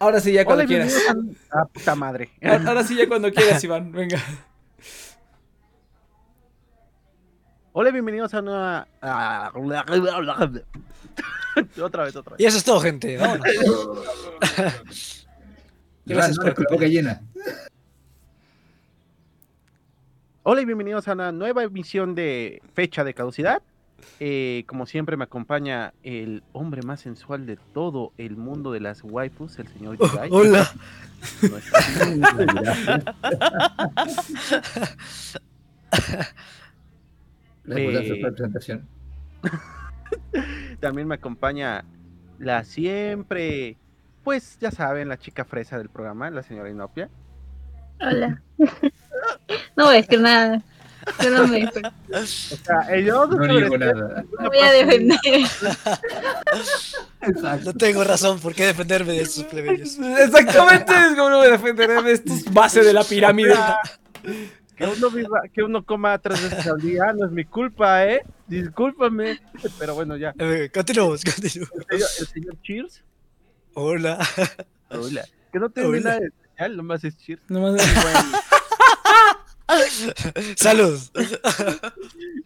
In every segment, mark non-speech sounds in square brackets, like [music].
Ahora sí, ya cuando Hola, quieras. [laughs] Ah, puta madre. Ahora ahora sí, ya cuando [laughs] quieras, Iván. Venga. Hola, bienvenidos a una. [laughs] otra vez, otra vez. Y eso es todo, gente. Vámonos. Gracias no por boca llena. Hola y bienvenidos a una nueva emisión de Fecha de Caducidad. Eh, como siempre me acompaña el hombre más sensual de todo el mundo de las waifus, el señor Yudai. Hola. [laughs] [laughs] Eh, la presentación. [laughs] También me acompaña la siempre, pues ya saben, la chica fresa del programa, la señora Inopia. Hola. No voy a decir nada. Yo no me O sea, yo No niego nada. no voy a defender. Exacto. No tengo razón por qué defenderme de estos plebeyos. Exactamente, es como no voy a defender de estos base de la pirámide. Que uno, viva- que uno coma tres veces al día no es mi culpa, ¿eh? Discúlpame. Pero bueno, ya. Eh, Continuamos, continuamos. El señor, el señor Cheers. Hola. Hola. Que no tiene nada de especial, nomás es Cheers. Nomás- Salud. [laughs]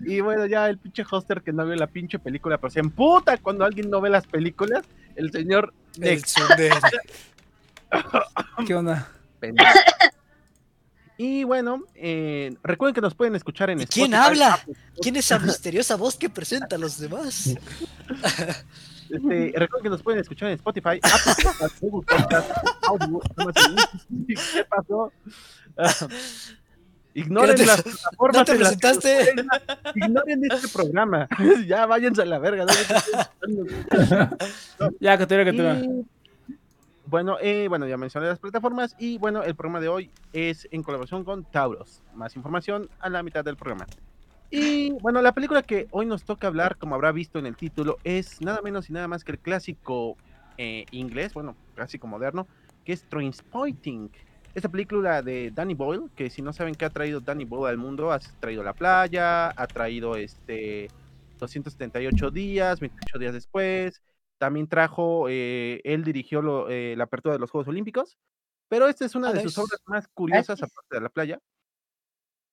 Y bueno, ya el pinche hoster que no vio la pinche película, pero se emputa cuando alguien no ve las películas. El señor El. [laughs] ¿Qué onda? pendejo. Y bueno, eh, recuerden que nos pueden escuchar en ¿Y quién Spotify, habla? ¿Quién es esa misteriosa voz que presenta a los demás? [laughs] Este, recuerden que nos pueden escuchar en Spotify, Apple Podcast, Google Podcast, Audio, Amazon Music. ¿Qué pasó? Ignoren ¿Qué [laughs] no te- las plataformas ¿No te en las que nos presentaste? Ignoren este programa. [laughs] ya váyanse a la verga. ¿no? [laughs] Ya, continúa, continúa. Y, bueno, eh, bueno, ya mencioné las plataformas y bueno, el programa de hoy es en colaboración con Tauros. Más información a la mitad del programa. Y bueno, la película que hoy nos toca hablar, como habrá visto en el título, es nada menos y nada más que el clásico eh, inglés, bueno, clásico moderno, que es Trainspotting. Esta película de Danny Boyle, que si no saben qué ha traído Danny Boyle al mundo, ha traído La Playa, ha traído este 278 días, 28 días después, también trajo, eh, él dirigió lo- eh, la apertura de los Juegos Olímpicos, pero esta es una Ah, de sus nice. obras más curiosas, aparte de La Playa,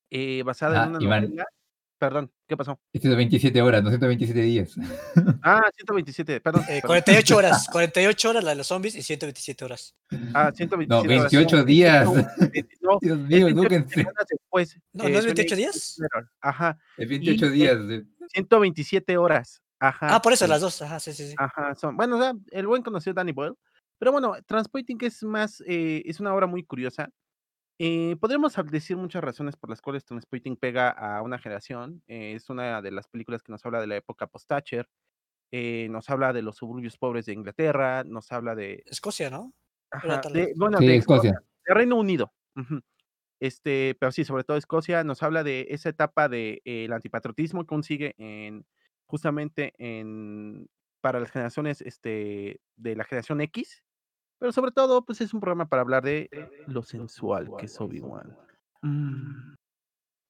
eh, basada Ah, en una Iván. novela. Perdón, ¿qué pasó? 127 horas, 227 días. [laughs] Ah, 127, perdón. Eh, perdón. 48 [laughs] horas. 48 horas la de los zombies y 127 horas. Ah, 127 No, horas. 28 días. No, [laughs] Dios mío, 28 edúquense. semanas después. No, eh, ¿no es suena 28 ahí- días? Ajá, Es 28 Y- días. de- 127 horas. Ajá. Ah, por eso sí. las dos. Ajá, sí, sí, sí. Ajá, son, bueno, o sea, el buen conocido Danny Boyle. Pero bueno, Transporting es más, eh, es una obra muy curiosa. Eh, podríamos hab- decir muchas razones por las cuales Transporting pega a una generación. eh, es una de las películas que nos habla de la época post-Thatcher. eh, nos habla de los suburbios pobres de Inglaterra. Nos habla de. Escocia, ¿no? ajá, tal de- vez. bueno, Sí, de Escocia. de Reino Unido. ujú. Este, pero sí, sobre todo Escocia, nos habla de esa etapa del de, el antipatriotismo que consigue en justamente en para las generaciones este, de la generación X. Pero sobre todo, pues es un programa para hablar de lo sensual que es Obi-Wan. Mm.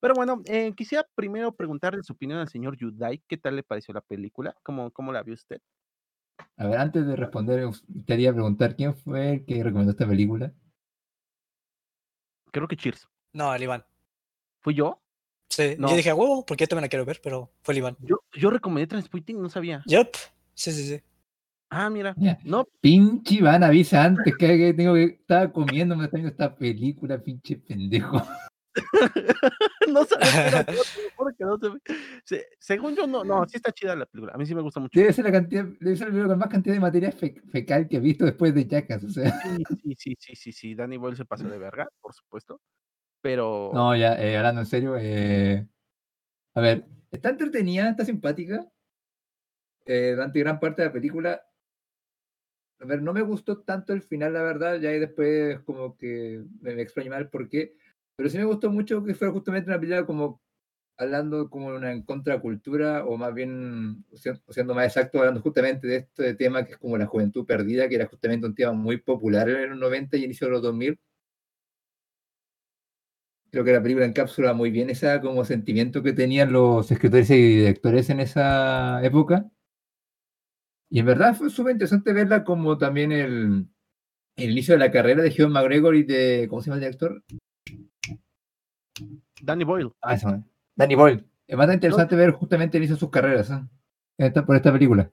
Pero bueno, eh, quisiera primero preguntarle su opinión al señor Yudai. ¿Qué tal le pareció la película? ¿Cómo, cómo la vio usted? A ver, antes de responder, quería preguntar quién fue el que recomendó esta película. Creo que Cheers. No, el Iván. ¿Fui yo? Sí, No. yo dije a huevo, porque yo también la quiero ver, pero fue el Iván. Yo, yo recomendé Transporting, no sabía. Yup. Sí, sí, sí. Ah, mira. No, Pinche Iván, avisa antes que, que tengo que estaba comiendo, me viendo esta película, pinche pendejo. [laughs] no sabía que era [laughs] yo, te lo juro que no se según yo, no, no, sí está chida la película. A mí sí me gusta mucho. Debe ser la cantidad, debe ser el video con más cantidad de materia fe- fecal que he visto después de Jackass, o sea. Sí, sí, sí, sí, sí, sí. Danny Boyle se pasó de verga, por supuesto. Pero. No, ya, eh, hablando en serio, eh, a ver, está entretenida, está simpática. eh, durante gran parte de la película. A ver, no me gustó tanto el final, la verdad, ya después como que me, me extrañó mal por qué. Pero sí me gustó mucho que fuera justamente una película como hablando como una contracultura, o más bien, sien- siendo más exacto, hablando justamente de este tema que es como la juventud perdida, que era justamente un tema muy popular en los 90 y inicio de los 2000 creo que la película encapsula muy bien ese como sentimiento que tenían los escritores y directores en esa época. Y en verdad fue súper interesante verla como también el, el inicio de la carrera de Hugh McGregor y de. ¿Cómo se llama el director? Danny Boyle. Ah, man. Danny Boyle. Es bastante interesante ver justamente el inicio de sus carreras ¿eh? Esta- por esta película.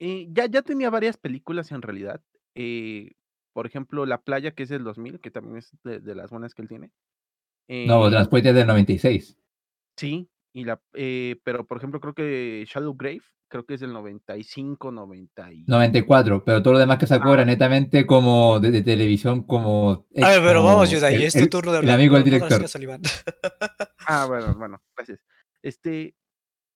Eh, ya, ya tenía varias películas en realidad. eh, por ejemplo, La Playa, que es del 2000, que también es de, de las buenas que él tiene. No, Eh, después del 96. Sí, y la, eh, pero por ejemplo, creo que Shadow Grave, creo que es del 95, 90 y... 94, pero todo lo demás que sacó Ah. era netamente como de, de televisión, como. A ver, pero como vamos, Yudai, el- es tu el- turno de el hablar. amigo del director. Ah, [laughs] bueno, bueno, gracias. Este,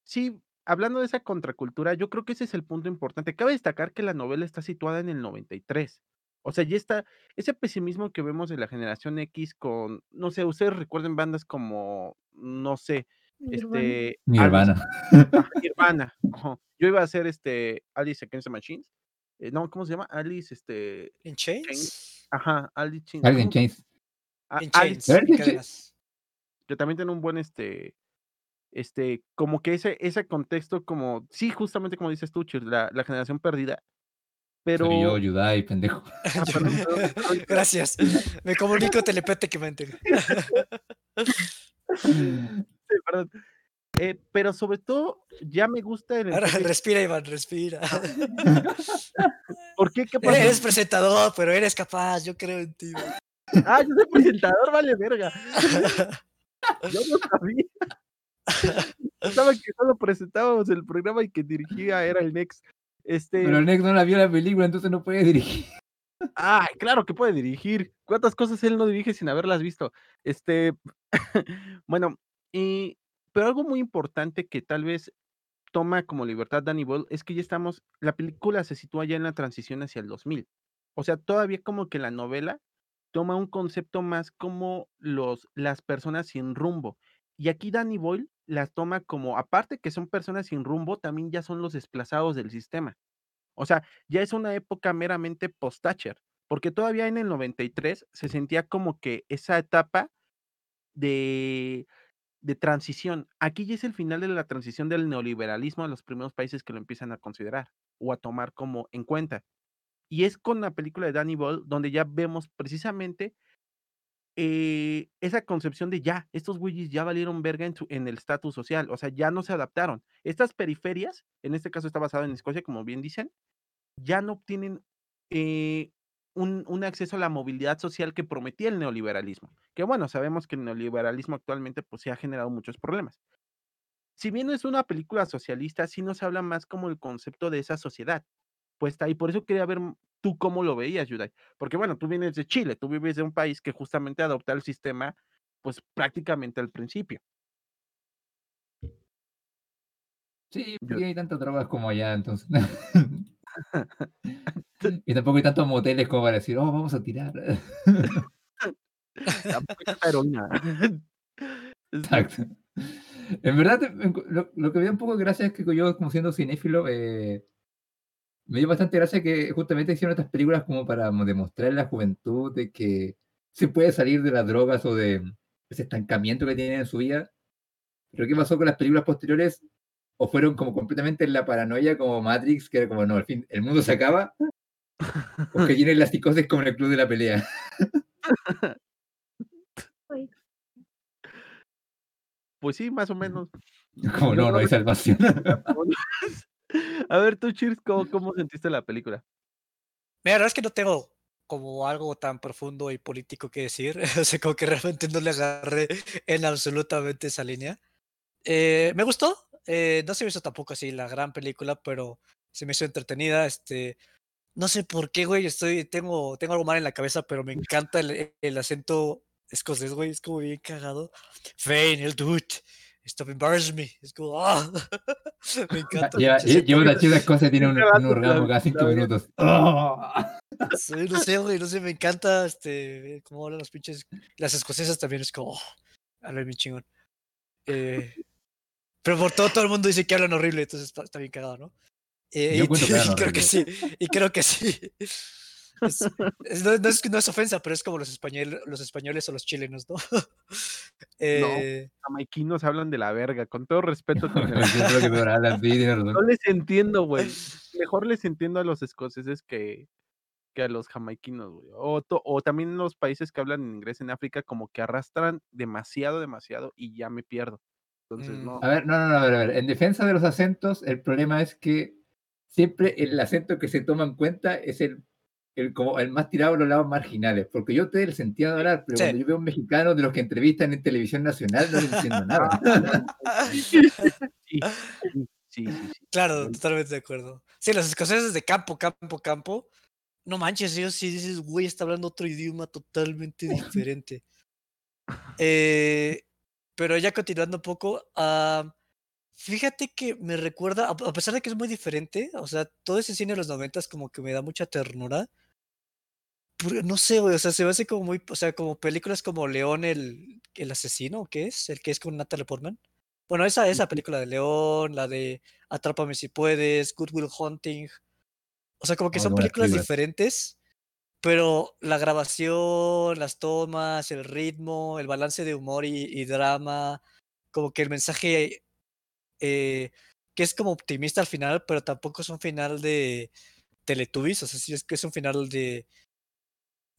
sí, hablando de esa contracultura, yo creo que ese es el punto importante. Cabe destacar que la novela está situada en el 93. O sea, ya está ese pesimismo que vemos de la generación X con, no sé, ustedes recuerden bandas como, no sé. Este... Alice- Nirvana. Ah, [laughs] Nirvana. ajá. Yo iba a hacer este Alice Against the Machines. eh, no, ¿cómo se llama? Alice, este. ¿In Chains? Ajá, Alice Chains. Alguien. Chains. Alice, Chains. A en ¿qué- qué? cadenas. que también tiene un buen este. Este, como que ese, ese contexto, como, sí, justamente como dices tú, Chir, la, la generación perdida. Pero. Soy yo, Yudai, pendejo. [laughs] Ah, perdón, perdón, perdón. Gracias. Me comunico telepáticamente. [laughs] Sí, perdón. Eh, pero sobre todo, ya me gusta el Ahora enfoque- respira, Iván, respira. [laughs] ¿Por qué? ¿Qué pasó? Eres presentador, pero eres capaz, yo creo en ti. Ah, yo soy presentador, vale verga. [laughs] Yo no sabía. Pensaba que solo presentábamos el programa y que dirigía era el Next. Este, Pero el Nex no la vio la película, entonces no puede dirigir. ay, claro que puede dirigir. ¿Cuántas cosas él no dirige sin haberlas visto? Este, [laughs] bueno, pero algo muy importante que tal vez toma como libertad Danny Boyle es que ya estamos, la película se sitúa ya en la transición hacia el 2000. O sea, todavía como que la novela toma un concepto más como los, las personas sin rumbo. Y aquí Danny Boyle las toma como, aparte que son personas sin rumbo, también ya son los desplazados del sistema. O sea, ya es una época meramente post-Thatcher, porque todavía en el 93 se sentía como que esa etapa de, de transición. Aquí ya es el final de la transición del neoliberalismo a los primeros países que lo empiezan a considerar o a tomar como en cuenta. Y es con la película de Danny Boyle donde ya vemos precisamente eh, esa concepción de ya, estos güeyes ya valieron verga en, el estatus social, o sea, ya no se adaptaron. Estas periferias, en este caso está basado en Escocia, como bien dicen, ya no tienen eh, un, un acceso a la movilidad social que prometía el neoliberalismo. Que bueno, sabemos que el neoliberalismo actualmente pues, se ha generado muchos problemas. Si bien no es una película socialista, sí nos habla más como el concepto de esa sociedad puesta ahí. Por eso quería ver tú cómo lo veías, Yudai. Porque bueno, tú vienes de Chile, tú vives de un país que justamente adopta el sistema, pues prácticamente al principio. Sí, porque hay tantas drogas como allá, entonces. [laughs] [laughs] y tampoco hay tantos moteles como para decir, oh, vamos a tirar. [laughs] Tampoco hay heroína. [laughs] Exacto. En verdad, lo, lo que me da un poco de gracia es que yo, como siendo cinéfilo, eh, me dio bastante gracia que justamente hicieron estas películas como para mo- demostrar a la juventud de que se puede salir de las drogas o de ese estancamiento que tienen en su vida. Pero ¿qué pasó con las películas posteriores? O fueron como completamente en la paranoia, como Matrix, que era como, no, al fin, el mundo se acaba. O que tienen la psicosis como en el club de la pelea. Pues sí, más o menos. [laughs] Como, no, no hay salvación. [laughs] A ver, tú, Cheers, ¿cómo, cómo sentiste la película? Mira, la verdad es que no tengo como algo tan profundo y político que decir. [laughs] O sea, como que realmente no le agarré en absolutamente esa línea. Eh, me gustó. Eh, no se me hizo tampoco así la gran película, pero se me hizo entretenida. Este, no sé por qué, güey. Estoy, tengo, tengo algo mal en la cabeza, pero me [laughs] encanta el, el acento escocés, güey. Es como bien cagado. Fane, el dude. Stop embarrassing me. Es como, ah. [laughs] me encanta. Lleva, una chida cosa y tiene [laughs] un, un orgasmo cada cinco minutos. ¡Oh! Sí, no sé, güey, no sé, me encanta este, cómo hablan los pinches. Las escocesas también es como, oh, hablan bien chingón. Eh, pero por todo, todo el mundo dice que hablan horrible, entonces está, está bien cagado, ¿no? Eh, Yo y, que [laughs] y creo que sí, y creo que sí. [laughs] Es- es- no, no es, no es ofensa, pero es como los, español, los españoles o los chilenos, ¿no? [laughs] Eh, Jamaiquinos hablan de la verga, con todo respeto. No les entiendo, güey. Mejor les entiendo a los escoceses que, que a los jamaiquinos, güey. O, to- o también los países que hablan inglés en África, como que arrastran demasiado, demasiado y ya me pierdo. Entonces, Mm. no. A ver, no, no, no, a ver, a ver. En defensa de los acentos, el problema es que siempre el acento que se toma en cuenta es el, el, como el más tirado a los lados marginales. Porque yo te el sentido de hablar, pero Sí. cuando yo veo un mexicano de los que entrevistan en televisión nacional, no le entiendo nada. Sí, sí, sí, sí, sí. Claro, totalmente de acuerdo. Sí, los escoceses de campo, campo, campo. No manches, ellos sí dices, güey, está hablando otro idioma totalmente diferente. [laughs] Eh, pero ya continuando un poco, ah, fíjate que me recuerda, a pesar de que es muy diferente, o sea, todo ese cine de los noventas como que me da mucha ternura. No sé, o sea, se me hace como muy, o sea, como películas como León el, el asesino, ¿qué es? El que es con Natalie Portman. Bueno, esa, esa película de León, la de Atrápame si puedes, Good Will Hunting. O sea, como que Oh, son películas. diferentes, pero la grabación, las tomas, el ritmo, el balance de humor y, y drama, como que el mensaje eh, que es como optimista al final, pero tampoco es un final de Teletubbies, o sea, sí es que es un final de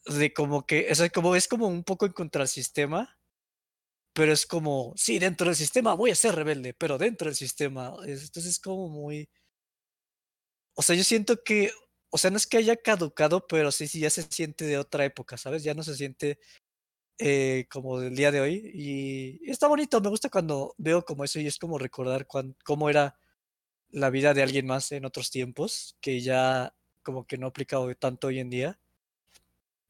de como que, o sea, como es como un poco en contra del sistema, pero es como, sí, dentro del sistema voy a ser rebelde, pero dentro del sistema, es- entonces es como muy, o sea, yo siento que, o sea, no es que haya caducado, pero sí, sí, ya se siente de otra época, ¿sabes? Ya no se siente eh, como del día de hoy y está bonito, me gusta cuando veo como eso y es como recordar cuán- cómo era la vida de alguien más en otros tiempos, que ya como que no aplica tanto hoy en día.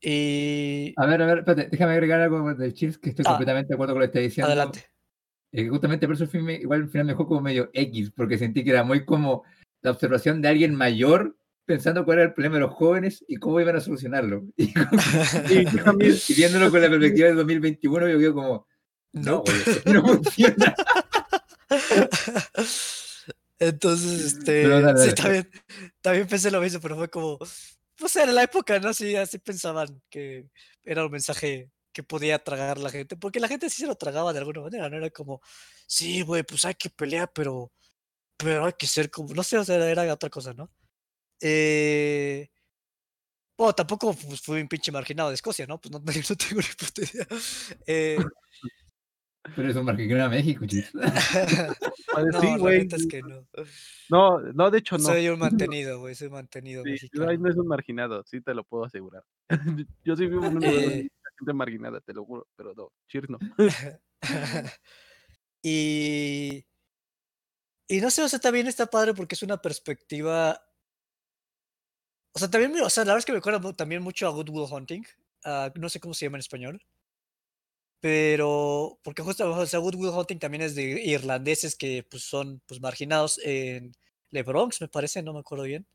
Y A ver, a ver, espérate, déjame agregar algo del Cheers que estoy Ah, completamente de acuerdo con lo que está diciendo. adelante. Eh, justamente por eso el film, igual al final me dejó como medio X, porque sentí que era muy como la observación de alguien mayor pensando cuál era el problema de los jóvenes y cómo iban a solucionarlo. [laughs] Y, [laughs] también. y viéndolo con la perspectiva del 2021, yo veo como, no, esto no funciona. [laughs] Entonces, este, dale, sí, también, también pensé lo mismo, pero fue como, pues era la época, ¿no? Sí, así pensaban que era un mensaje que podía tragar la gente, porque la gente sí se lo tragaba de alguna manera, ¿no? Era como, sí, güey, pues hay que pelear, pero, pero hay que ser como, no sé, o sea, era otra cosa, ¿no? Eh, bueno, tampoco pues, fui un pinche marginado de Escocia, ¿no? Pues no, [laughs] no tengo ni puta idea. Eh, [laughs] Pero eso marginó a México, chis. [laughs] No, sí, la güey. es que no. No, no, de hecho no. Soy un mantenido, güey, soy mantenido Sí, mexicano. ay, no es un marginado, sí te lo puedo asegurar. Yo sí vivo en un Eh, gente marginada, te lo juro, pero no, Cheers no. y, y no sé, o sea, también está padre porque es una perspectiva. O sea, también, o sea, la verdad es que me acuerda mu- también mucho a Good Will Hunting. ah, no sé cómo se llama en español. Pero, porque justo, o sea, Good Will Hunting también es de irlandeses que pues, son pues, marginados en Le Bronx, me parece, no me acuerdo bien.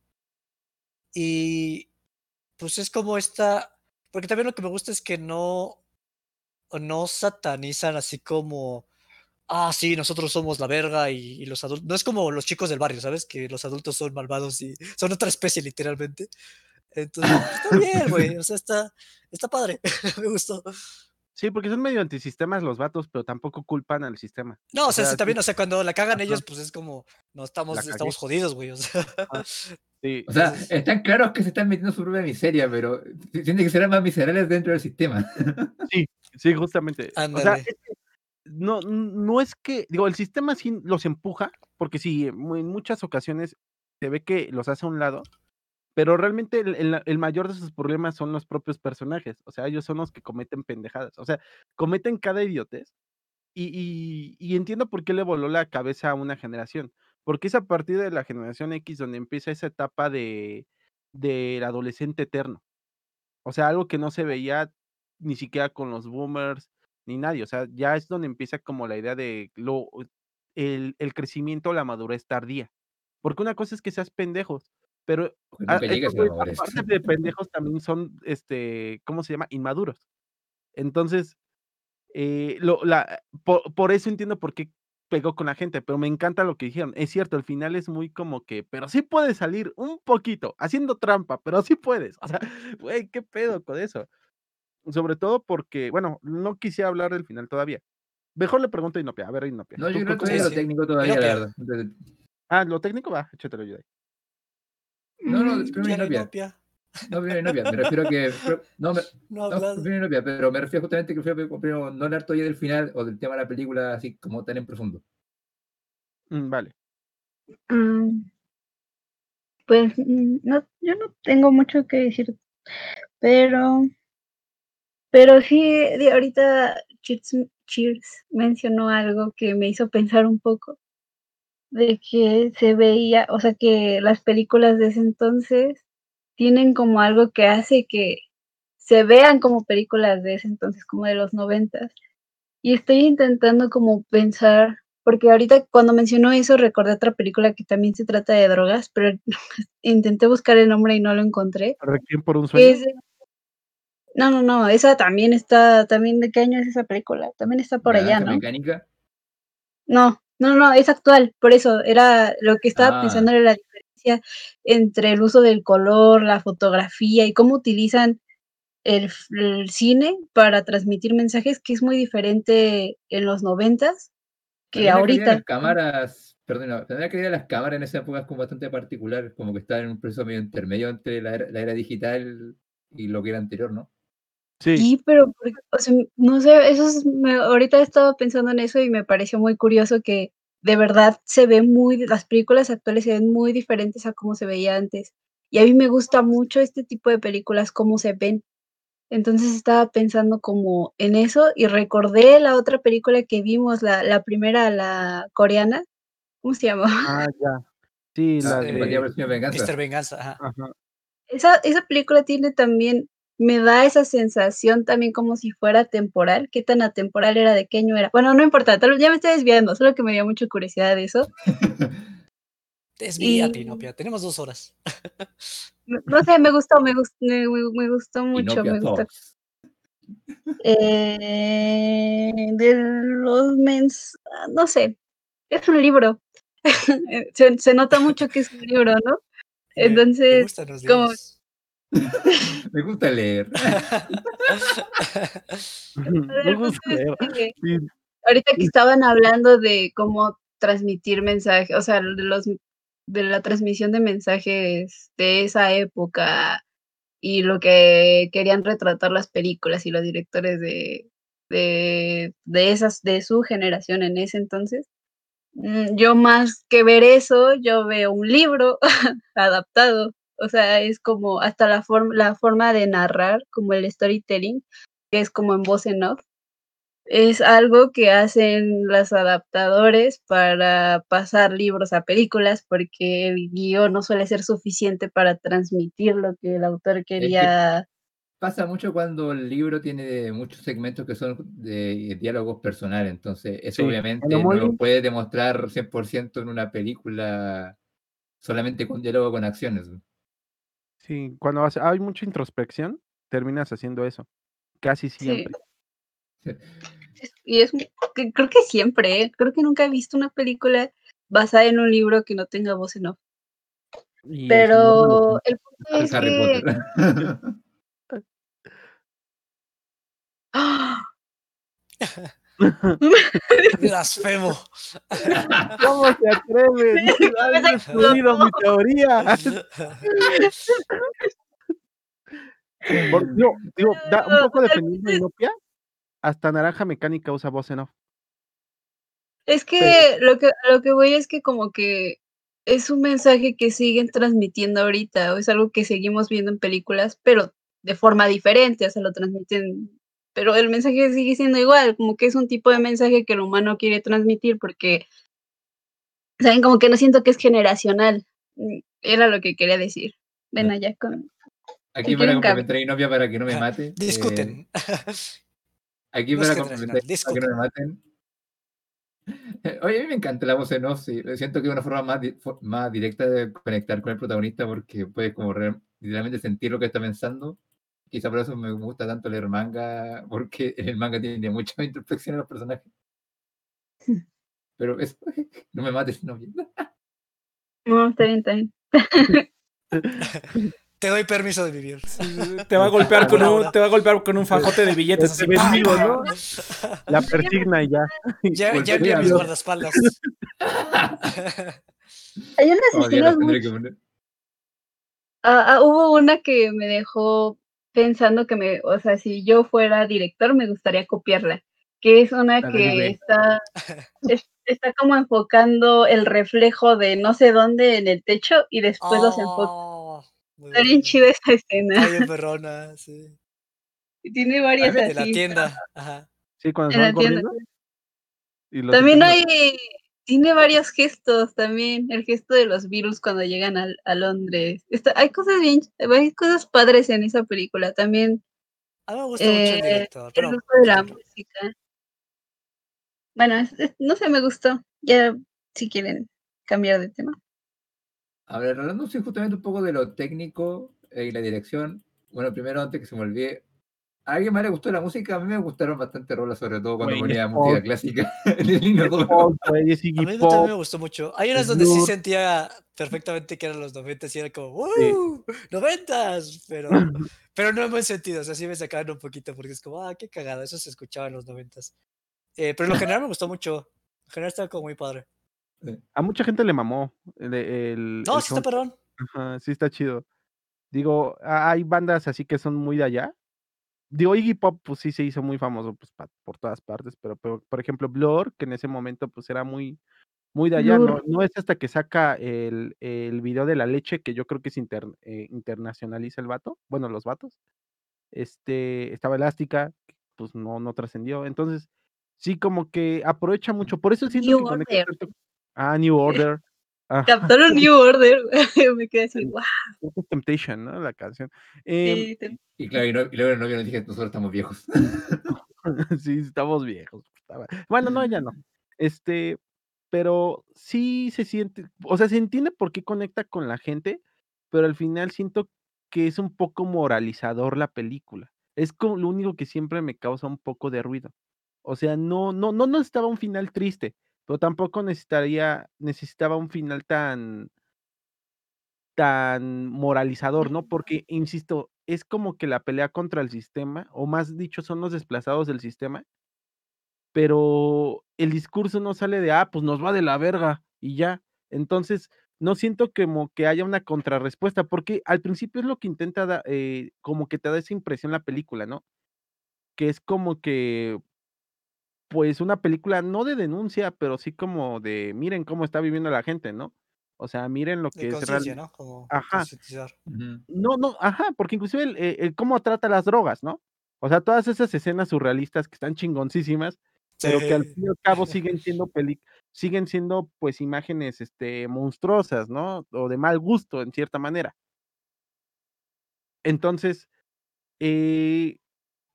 Y pues es como esta. Porque también lo que me gusta es que no. No satanizan así como ah, sí, nosotros somos la verga y, y los adultos. No es como los chicos del barrio, ¿sabes? Que los adultos son malvados y son otra especie, literalmente. Entonces, pues, está bien, güey. O sea, está, está padre. [laughs] Me gustó. Sí, porque son medio antisistemas los vatos, pero tampoco culpan al sistema. No, o sea, sí, sí, también, o sea, cuando la cagan Ajá. ellos, pues es como, no, estamos, estamos jodidos, güey. O sea, [laughs] Sí, O sea, Entonces- están claros que se están metiendo su propia miseria, pero tienen que ser más miserables dentro del sistema. sí, justamente. O sea, no, no es que, digo, el sistema sí los empuja, porque sí, en muchas ocasiones se ve que los hace a un lado, pero realmente el, el- mayor de sus problemas son los propios personajes, o sea, ellos son los que cometen pendejadas, o sea, cometen cada idiotez, y- y entiendo por qué le voló la cabeza a una generación, porque es a partir de la generación X donde empieza esa etapa de del adolescente eterno, o sea, algo que no se veía ni siquiera con los boomers, ni nadie, o sea, ya es donde empieza como la idea de lo, el, el crecimiento, la madurez tardía, porque una cosa es que seas pendejos, pero Porque Ah, estos a madurez. aparte de pendejos, también son, este, ¿cómo se llama? Inmaduros. Entonces, eh, lo, la, por, por eso entiendo por qué pegó con la gente, pero me encanta lo que dijeron. Es cierto, el final es muy como que, pero sí puedes salir un poquito, haciendo trampa, pero sí puedes. O sea, [laughs] güey, ¿qué pedo con eso? Sobre todo porque, bueno, no quisiera hablar del final todavía. Mejor le pregunto a Inopia. A ver, Inopia. No, ¿tú- yo creo que es lo técnico todavía, la Inopia. verdad. Ah, lo técnico va, échatelo yo ahí. No, no, Mm, primero Inopia. Inopia. No, primero novia, me refiero a que. No, me, No no, hablas. primero novia, pero me refiero justamente que prefiero primero no hablar todavía del final o del tema de la película así como tan en profundo. Mm, Vale. Mm, Pues no, yo no tengo mucho que decir, pero, pero sí, de ahorita Cheers, Cheers mencionó algo que me hizo pensar un poco de que se veía, o sea, que las películas de ese entonces tienen como algo que hace que se vean como películas de ese entonces, como de los noventas. Y estoy intentando como pensar, porque ahorita cuando mencionó eso recordé otra película que también se trata de drogas, pero [laughs] intenté buscar el nombre y no lo encontré. Por un sueño. es No, no, no, esa también está, también de qué año es esa película, también está por allá, ¿no? mecánica. No, no, no, es actual, por eso era lo que estaba Ah. pensando era la diferencia entre el uso del color, la fotografía y cómo utilizan el, cine para transmitir mensajes, que es muy diferente en los noventas que de ahorita. las cámaras, perdón, la calidad de las cámaras en esa época es como bastante particular, como que está en un proceso medio intermedio entre la era, la era digital y lo que era anterior, ¿no? Sí. Sí, pero, por- o sea, no sé, eso es, me- ahorita he estado pensando en eso y me pareció muy curioso que de verdad se ve muy, las películas actuales se ven muy diferentes a cómo se veía antes. Y a mí me gusta mucho este tipo de películas, cómo se ven. Entonces estaba pensando como en eso y recordé la otra película que vimos, la, la primera, la coreana, ¿cómo se llama? Ah, [laughs] ya. Sí, Ah, la eh, de. por el Señor Venganza. Mr. Venganza, ajá. Ajá. Esa, esa película tiene también, me da esa sensación también como si fuera temporal. ¿Qué tan atemporal era? ¿De qué año era? Bueno, no importa, tal vez ya me estoy desviando, solo que me dio mucha curiosidad de eso. [laughs] Desvíate, Y- Inopia. Tenemos dos horas. [laughs] No no sé, me gustó, me gustó, me, me- me gustó mucho, Inopia me gustó. Eh, de los mens, no sé, es un libro. [laughs] se, se nota mucho que es un libro, ¿no? Me- me Entonces, gustan los como- libros. [laughs] Me gusta leer. [laughs] Me gusta leer. Sí, ahorita que estaban hablando de cómo transmitir mensajes, o sea, de los de la transmisión de mensajes de esa época y lo que querían retratar las películas y los directores de, de, de esas, de su generación en ese entonces. mm, Yo más que ver eso, yo veo un libro [laughs] adaptado. O sea, es como hasta la forma, la forma de narrar, como el storytelling, que es como en voz en off es algo que hacen los adaptadores para pasar libros a películas porque el guion no suele ser suficiente para transmitir lo que el autor quería. Pasa mucho cuando el libro tiene muchos segmentos que son de diálogos personales, entonces eso Sí, obviamente no lo puede demostrar 100% en una película solamente con diálogo con acciones. Sí, cuando hace- hay mucha introspección, terminas haciendo eso. Casi siempre. Y es creo que siempre, ¿eh? creo que nunca he visto una película basada en un libro que no tenga voz en off. Y Pero el punto es que. [laughs] ¡Ah! Blasfemo. ¿Cómo se atreve? Has destruido mi teoría. Por- digo, digo, [laughs] da- un poco defendiendo Inopia, hasta Naranja Mecánica usa voz en off. Es que lo que lo que voy es que como que es un mensaje que siguen transmitiendo ahorita, o es algo que seguimos viendo en películas, pero de forma diferente, o sea, lo transmiten, pero el mensaje sigue siendo igual, como que es un tipo de mensaje que el humano quiere transmitir porque, saben, como que no siento que es generacional. Mm, Era lo que quería decir. Ven allá con... Aquí para complementar a Inopia para que no me Ajá, mate. eh, [laughs] Discuten. Aquí No es para complementar para que no discuten. me maten. [laughs] Oye, a mí me encanta la voz en off, sí. Siento que es una forma más, di- más directa de conectar con el protagonista porque puedes como literalmente sentir lo que está pensando. Quizá por eso me gusta tanto leer manga, porque [laughs] el manga tiene mucha [laughs] introspección en los personajes. Pero eso, [laughs] no me mates, no. No, está bien, está bien. Te doy permiso de vivir. Te va a golpear con un, te va a golpear con un fajote de billetes así. Te ven ¡pam, vivo! ¿no? La persigna y ya. Ya, ya mis guardaespaldas. Hay unas Oh, escenas muy que. Ah, ah, hubo una que me dejó pensando que me, o sea, si yo fuera director me gustaría copiarla, que es una que está, [laughs] es- está como enfocando el reflejo de no sé dónde en el techo y después los enfoca. Oh, muy Está bien chida esa escena. Está bien perrona, sí. Y [laughs] tiene varias De la así. tienda. Ajá. Sí, cuando En se la van corriendo. y También hay, tiene varios gestos también, el gesto de los virus cuando llegan a, a Londres. Está, hay cosas bien, hay cosas padres en esa película también. A mí me gusta mucho el Eh, director. el de la sí, música. Bueno, es- es- no sé, me gustó. Ya, si quieren cambiar de tema. A ver, hablando sí, justamente un poco de lo técnico eh, y la dirección. Bueno, primero, antes que se me olvide, ¿a alguien más le gustó la música? A mí me gustaron bastante rolas, sobre todo cuando ponía música clásica [laughs] en el A mí también me gustó mucho. Hay unas donde sí sentía perfectamente que eran los 90 y era como, Sí. ¡Uh! ¡Noventas! Pero, [clears throat] pero no en buen sentido. O sea, sí me sacaban un poquito porque es como, ¡ah, qué cagada! Eso se escuchaba en los noventas. Eh, pero en lo [clears throat] general me gustó mucho. En general estaba como muy padre. A mucha gente le mamó. El, el, No, el sí está perdón. Ajá, sí está chido. Digo, hay bandas así que son muy de allá. Digo, Iggy Pop, pues sí se hizo muy famoso pues, pa- por todas partes, pero, pero, por ejemplo, Blur, que en ese momento pues era muy, muy de allá, no, no es hasta que saca el, el video de la leche, que yo creo que se inter- eh, internacionaliza el vato, bueno, los vatos. Este, estaba elástica, pues no, no trascendió. Entonces, sí, como que aprovecha mucho. Por eso siento New que conecta Order. tanto- Ah, New [laughs] Order. Ah, Captaron New Order. [laughs] me quedé así, wow. Temptation, ¿no? La canción. Em, Sí, Y claro, y, no- y luego el novio nos dije, nosotros estamos viejos. [laughs] sí, estamos viejos. Bueno, no, ya no. Este, pero sí se siente, o sea, se entiende por qué conecta con la gente, pero al final siento que es un poco moralizador la película. Es como lo único que siempre me causa un poco de ruido. O sea, no, no, no necesitaba un final triste, pero tampoco necesitaría, necesitaba un final tan, tan moralizador, ¿no? Porque, insisto, es como que la pelea contra el sistema, o más dicho, son los desplazados del sistema, pero el discurso no sale de, ah, pues nos va de la verga y ya. Entonces, no siento como que haya una contrarrespuesta, porque al principio es lo que intenta, da- eh, como que te da esa impresión la película, ¿no? Que es como que, pues, una película no de denuncia, pero sí como de, miren cómo está viviendo la gente, ¿no? O sea, miren lo De que es real. ¿no? Como Ajá. No, no, ajá, porque inclusive el, eh, el cómo trata las drogas, ¿no? O sea, todas esas escenas surrealistas que están chingoncísimas, pero que al fin y al cabo [laughs] siguen siendo peli siguen siendo, pues, imágenes, este, monstruosas, ¿no? O de mal gusto, en cierta manera. Entonces, eh,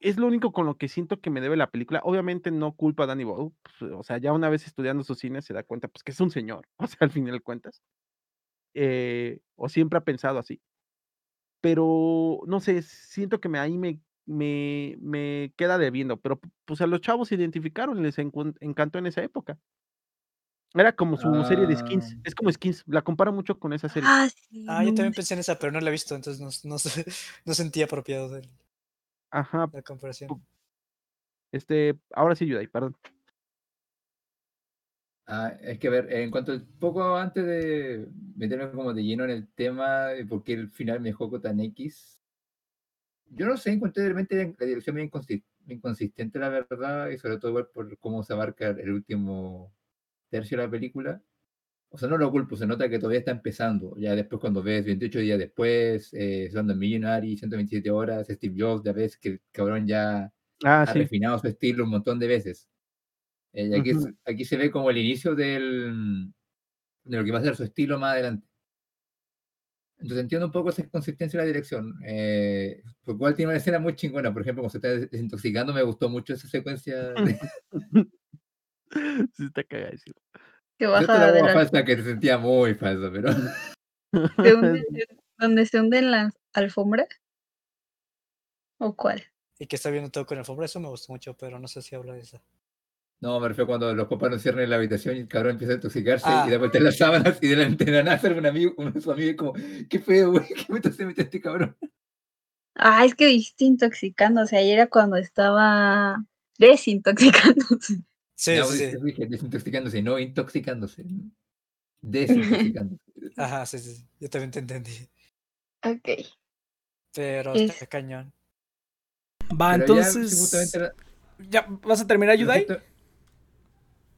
es lo único con lo que siento que me debe la película. Obviamente no culpa a Danny Boyle, pues, o sea, ya una vez estudiando su cine se da cuenta, pues, que es un señor, [laughs] o sea, al final de cuentas. Eh, o siempre ha pensado así. Pero, no sé, siento que me ahí me me me queda debiendo, pero, pues, a los chavos se identificaron, les encantó en esa época. Era como su serie de Skins, Ah. es como Skins, la comparo mucho con esa serie. Ah, sí. Ah, yo no también pensé en esa, pero no la he visto, entonces no, [laughs] no, no sentí apropiado de Ajá, la comparación. este, ahora sí, Yudai, perdón. Ah, es que a ver, en cuanto al- poco antes de meterme como de lleno en el tema de por qué el final me dejó tan X, yo no sé, encontré realmente la dirección bien inconsi- inconsistente, la verdad, y sobre todo igual por cómo se abarca el último tercio de la película. O sea, no lo culpo, se nota que todavía está empezando. Ya después cuando ves 28 días después, eh, Slumdog Millionary, 127 horas, Steve Jobs, ya ves que el cabrón ya Ah, ha sí. refinado su estilo un montón de veces. Eh, y aquí, es- Ujú. aquí se ve como el inicio del, de lo que va a ser su estilo más adelante. Entonces entiendo un poco esa inconsistencia en la dirección. Eh, porque igual tiene una escena muy chingona. Por ejemplo, cuando se está des- desintoxicando, me gustó mucho esa secuencia. De, [laughs] Sí, está cagadísimo. Que Yo baja te la de la falsa que se sentía muy falsa, pero [laughs] se hunde- [laughs] donde se hunden las alfombras. ¿O cuál? Y que está viendo todo con alfombra, eso me gustó mucho, pero no sé si habla de esa. no, me refiero cuando los papás nos cierran en la habitación y el cabrón empieza a intoxicarse Ah. y da vuelta las sábanas y de la, de la nada un amigo, uno de sus amigos y como, qué feo, güey, [laughs] qué meta se mete este cabrón. Ah, es que dijiste intoxicándose. Ayer era cuando estaba desintoxicándose. Sí, Ya, sí, dije, desintoxicándose, no intoxicándose. [laughs] Desintoxicándose. Ajá, sí, sí. Yo también te entendí. Ok. Pero Es- está cañón. Va, Pero ya, sí, entonces. justamente ¿Ya vas a terminar, Yudai?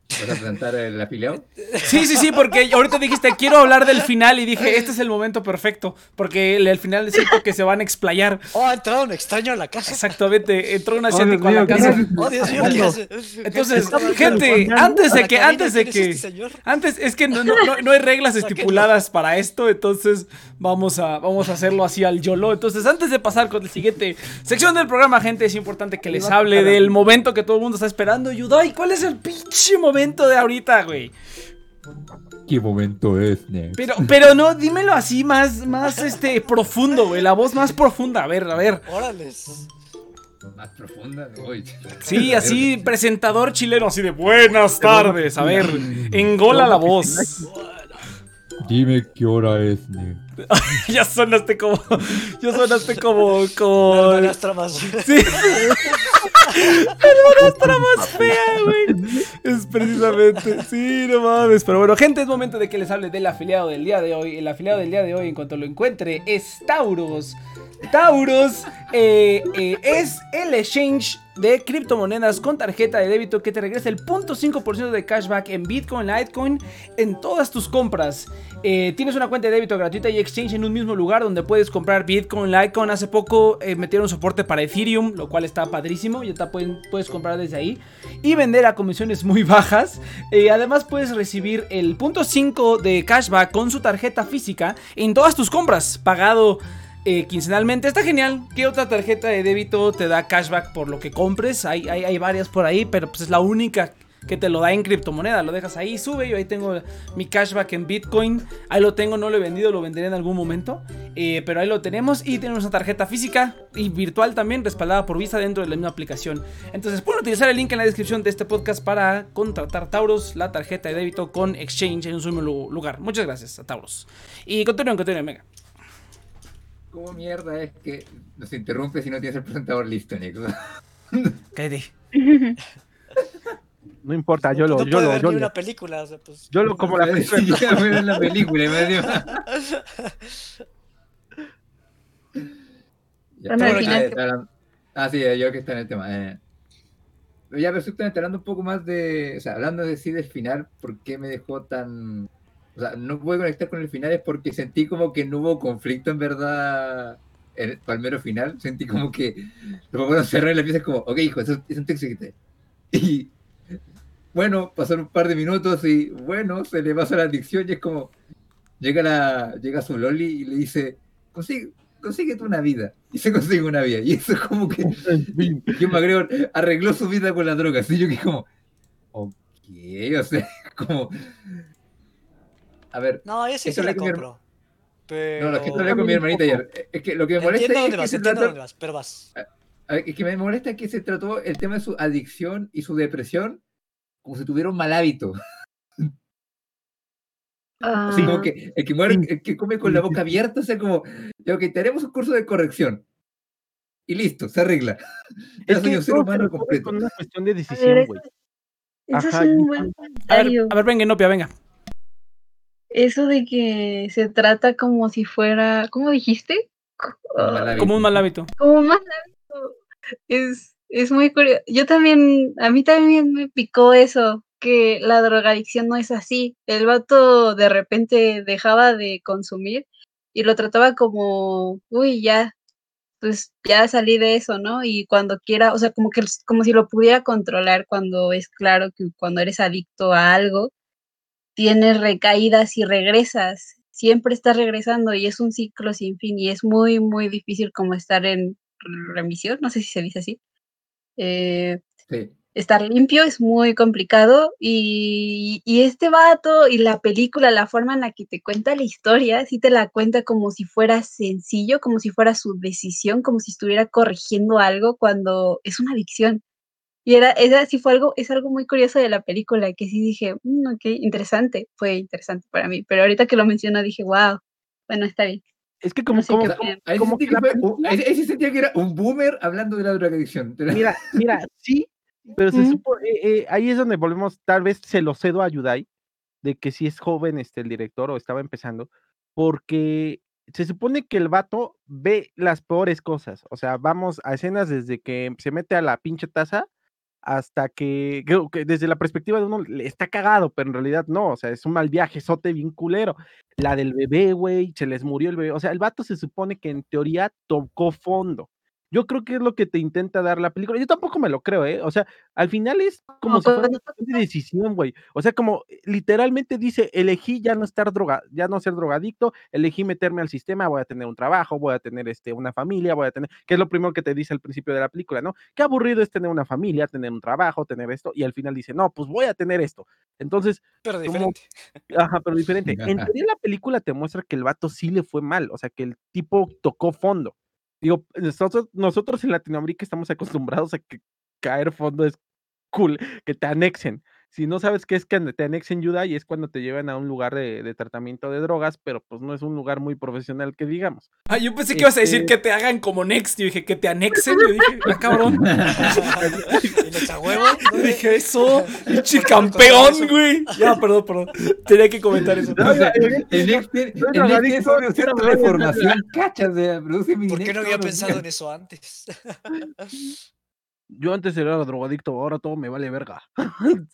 ¿Vas a presentar el afiliado? Sí, sí, sí, porque ahorita dijiste, quiero hablar del final y dije, este es el momento perfecto, porque el, el final siento que se van a explayar. Oh, ha entrado un extraño a la casa. Exactamente, entró un Dios asiático a la mío, ¿qué casa. Oh, Dios mío, ¿qué hace? Entonces, ¿Qué está gente, antes de que, antes de ¿quién es que, este señor? antes, es que no, no, no- no hay reglas estipuladas para esto, entonces vamos a, vamos a hacerlo así al YOLO. Entonces, antes de pasar con la siguiente sección del programa, gente, es importante que les hable del momento que todo el mundo está esperando. Yudai, ¿cuál es el pinche momento de ahorita, güey? ¿Qué momento es, ne? Pero, pero no, dímelo así, más, más, este, profundo, güey, la voz más profunda. A ver, a ver. Órales. Más profunda, voy. Sí, así, presentador chileno, así de buenas tardes. A ver, engola la voz. Dime qué hora es, ne. [laughs] ya sonaste como, ya sonaste como, como... [laughs] Las buenas tramas. Sí. La nuestra más fea, güey. Es precisamente. Sí, no mames. Pero bueno, gente, es momento de que les hable del afiliado del día de hoy. El afiliado del día de hoy, en cuanto lo encuentre, es Tauros. Tauros eh, eh, es el exchange de criptomonedas con tarjeta de débito que te regresa el 0.5% de cashback en Bitcoin, Litecoin, en todas tus compras. Eh, tienes una cuenta de débito gratuita y exchange en un mismo lugar donde puedes comprar Bitcoin, Litecoin. Hace poco eh, metieron soporte para Ethereum, lo cual está padrísimo. Ya te pueden, puedes comprar desde ahí y vender a comisiones muy [laughs] bajas. Además, puedes recibir el 0.5 de cashback con su tarjeta física en todas tus compras, pagado eh, quincenalmente. Está genial. ¿Qué otra tarjeta de débito te da cashback por lo que compres? Hay, hay, hay varias por ahí, pero pues es la única que te lo da en criptomoneda. Lo dejas ahí, sube. Yo ahí tengo mi cashback en Bitcoin. Ahí lo tengo, no lo he vendido, lo venderé en algún momento. Eh, pero ahí lo tenemos. Y tenemos una tarjeta física y virtual también, respaldada por Visa dentro de la misma aplicación. Entonces pueden utilizar el link en la descripción de este podcast para contratar Tauros, la tarjeta de débito con Exchange en un lu- lugar. Muchas gracias a Tauros. Y continúen, continúen, venga. ¿Cómo mierda es que nos interrumpe si no tienes el presentador listo, Nico? [laughs] Cállate. No importa, yo lo, no yo puede lo, ver yo ni lo, una película. o sea, pues, yo lo como la película. Ver la película, y me dio- [laughs] Ya, final- está hablando- Ah, sí, yo que está en el tema. eh. Pero ya perfectamente hablando un poco más de. O sea, hablando de sí del final, ¿por qué me dejó tan. O sea, no pude conectar con el final es porque sentí como que no hubo conflicto en verdad. En el palmero final, sentí como que lo bueno cerrar la pieza es como, ok, hijo, eso es un texto que te. Y bueno, pasaron un par de minutos y bueno, se le pasa la adicción y es como. Llega, la, llega su Loli y le dice, consigue, consíguete una vida. Y se consigue una vida. Y eso es como que [laughs] John McGregor arregló su vida con la droga. Así yo que como, ok, o sea, [laughs] como... A ver, No, yo sí Eso se le la compro. Pero... no, lo que hablé con mi hermanita ayer. Es que lo que me molesta Entiendo es dónde que, vas, se entiendo trató- dónde vas, pero vas. a ver, es que me molesta es que se trató el tema de su adicción y su depresión como si tuviera un mal hábito. Así como Ah, que el que, muere, el que come con la boca abierta, o sea, como, ya, ok, te haremos un curso de corrección. Y listo, se arregla. Es que un ser humano completo. con una cuestión de decisión, eso, güey. eso Ajá, es un buen A ver, comentario. a ver, venga, Inopia, venga. Eso de que se trata como si fuera, ¿cómo dijiste? Un mal hábito. Como un mal como hábito. Es, es muy curioso. Yo también, a mí también me picó eso, que la drogadicción no es así. El vato de repente dejaba de consumir y lo trataba como, uy, ya, pues ya salí de eso, ¿no? Y cuando quiera, o sea, como que como si lo pudiera controlar cuando es claro que cuando eres adicto a algo, tienes recaídas y regresas. Siempre estás regresando y es un ciclo sin fin y es muy, muy difícil como estar en remisión, no sé si se dice así. Eh, Sí. estar limpio es muy complicado y, y este vato y la película, la forma en la que te cuenta la historia, sí te la cuenta como si fuera sencillo, como si fuera su decisión, como si estuviera corrigiendo algo cuando es una adicción. Y era, era sí fue algo, es algo muy curioso de la película, que sí dije, "Mm, ok, interesante, fue interesante para mí, pero ahorita que lo menciono dije, wow, bueno, está bien. Es que como, No sé como, como-. Ahí, como que que la fue un- ahí- ahí sí sentía que era un boomer hablando de la drogadicción. Mira, mira, sí, pero se Ujú. supo, eh, eh, ahí es donde volvemos, tal vez se lo cedo a Yudai, de que si es joven este, el director o estaba empezando, porque se supone que el vato ve las peores cosas. O sea, vamos a escenas desde que se mete a la pinche taza hasta que, que desde la perspectiva de uno le está cagado, pero en realidad no, o sea, es un mal viaje, sote bien culero. La del bebé, güey, se les murió el bebé. O sea, el vato se supone que en teoría tocó fondo. Yo creo que es lo que te intenta dar la película. Yo tampoco me lo creo, ¿eh? O sea, al final es como No, si fuera cuando una decisión, güey. O sea, como eh, literalmente dice, elegí ya no estar droga, ya no ser drogadicto, elegí meterme al sistema, voy a tener un trabajo, voy a tener este, una familia, voy a tener, que es lo primero que te dice al principio de la película, ¿no? Qué aburrido es tener una familia, tener un trabajo, tener esto, y al final dice, no, pues voy a tener esto. Entonces, Pero como- diferente. Ajá, pero diferente. [laughs] En teoría la película te muestra que el vato sí le fue mal, o sea, que el tipo tocó fondo. Digo, nosotros, nosotros en Latinoamérica estamos acostumbrados a que caer fondo es cool, que te anexen. Si no sabes qué es que te anexen ayuda y es cuando te llevan a un lugar de, de tratamiento de drogas, pero pues no es un lugar muy profesional que digamos. Ah, yo pensé que ibas a decir Este- que te hagan como Next. Yo dije que te anexen. Yo dije, ah, cabrón. [laughs] y [laughs] dije eso. [laughs] Pinche campeón, güey. Ya, perdón, perdón. Tenía que comentar eso. O sea, el Next cierta deformación, cachas, de produce mi ¿Por qué no había pensado en eso antes? Yo antes era drogadicto, ahora todo me vale verga. [laughs]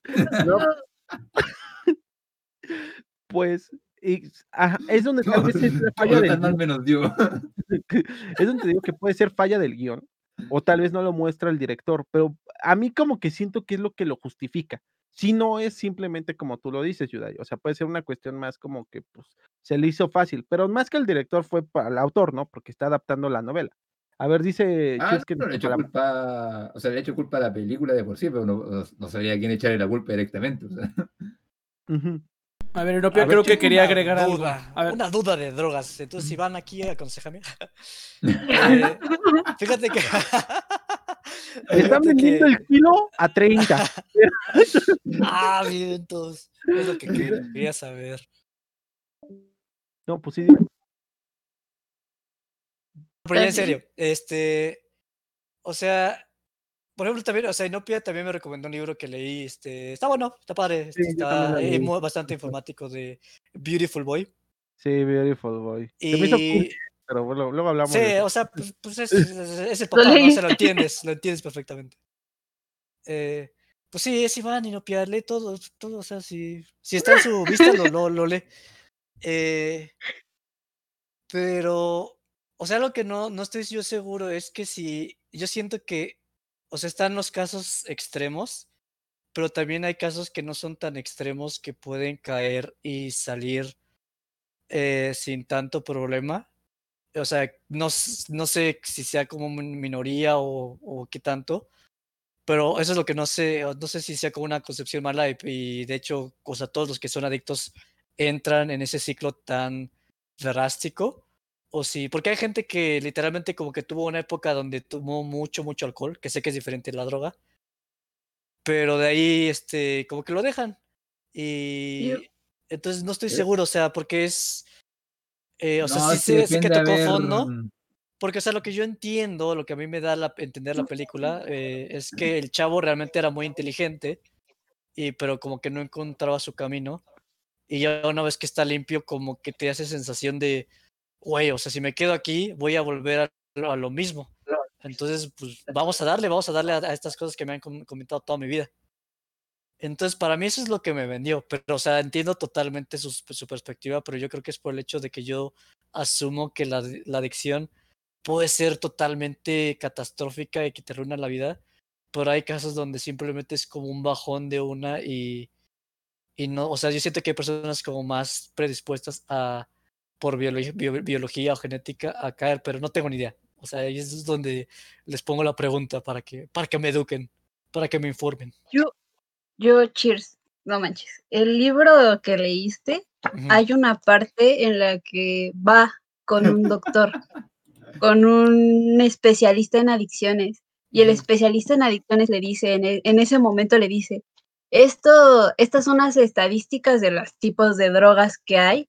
Pues y- ajá, es donde tal vez es la falla del mal menos yo. [laughs] es donde digo que puede ser falla del guion, o tal vez no lo muestra el director, pero a mí como que siento que es lo que lo justifica. Si no es simplemente como tú lo dices, Yudai, o sea, puede ser una cuestión más como que pues se le hizo fácil, pero más que el director fue para el autor, ¿no? Porque está adaptando la novela. A ver, dice Ah, que no le echo para- culpa, o sea, le echo culpa a la película de por sí, pero no, no, sabía a quién echarle la culpa directamente. o sea. Ujú. A ver, Europeo A ver, creo que quería Una agregar algo. duda, A ver, Una duda de drogas. Entonces, si van aquí, aconsejame. [laughs] Eh, fíjate que. [laughs] Están vendiendo que- el kilo a 30. [laughs] Ah, bien, entonces. Es lo que quería saber. No, pues sí, dime. Pero ya en serio, este. O sea. Por ejemplo, también, o sea, Inopia también me recomendó un libro que leí, este, está bueno, está padre, este, Sí, está eh, bastante informático de Beautiful Boy. Sí, Beautiful Boy. Se me hizo Y cool, pero bueno, luego hablamos Sí, de o sea, pues, pues es, [laughs] es- es el papá, ¿no? O sea, lo entiendes, lo entiendes perfectamente. Eh, pues sí, es Iván Inopia, lee todo, todo, o sea, si, si está en su vista, lo, lo, lo lee. Eh, pero, o sea, lo que no, no estoy yo seguro es que si, yo siento que, o sea, están los casos extremos, pero también hay casos que no son tan extremos que pueden caer y salir eh, sin tanto problema. O sea, no, no sé si sea como min- minoría o, o qué tanto, pero eso es lo que no sé, no sé si sea como una concepción mala y, de hecho, o todos los que son adictos entran en ese ciclo tan drástico, o si, porque hay gente que literalmente como que tuvo una época donde tomó mucho, mucho alcohol, que sé que es diferente la droga, pero de ahí, este, como que lo dejan. Y entonces no estoy Eh. seguro, o sea, porque es, eh, o sea, No, sí es que tocó ver, fondo, porque, o sea, lo que yo entiendo, lo que a mí me da la, entender la película, eh, es que el chavo realmente era muy inteligente, y, pero como que no encontraba su camino. Y ya una vez que está limpio, como que te hace sensación de, güey, o sea, si me quedo aquí, voy a volver a, lo- a lo mismo. Entonces, pues vamos a darle, vamos a darle a, a estas cosas que me han com- comentado toda mi vida. Entonces, para mí eso es lo que me vendió. Pero, o sea, entiendo totalmente su, su perspectiva, pero yo creo que es por el hecho de que yo asumo que la, la adicción puede ser totalmente catastrófica y que te arruina la vida, pero hay casos donde simplemente es como un bajón de una y, y no, o sea, yo siento que hay personas como más predispuestas a, por biolo- bio- biología o genética, a caer, pero no tengo ni idea. O sea, ahí es donde les pongo la pregunta para que, para que me eduquen, para que me informen. Yo, yo, cheers, no manches. El libro que leíste, hay una parte en la que va con un doctor, [laughs] con un especialista en adicciones. Y el especialista en adicciones le dice, en, e- en ese momento le dice, esto, estas son las estadísticas de los tipos de drogas que hay.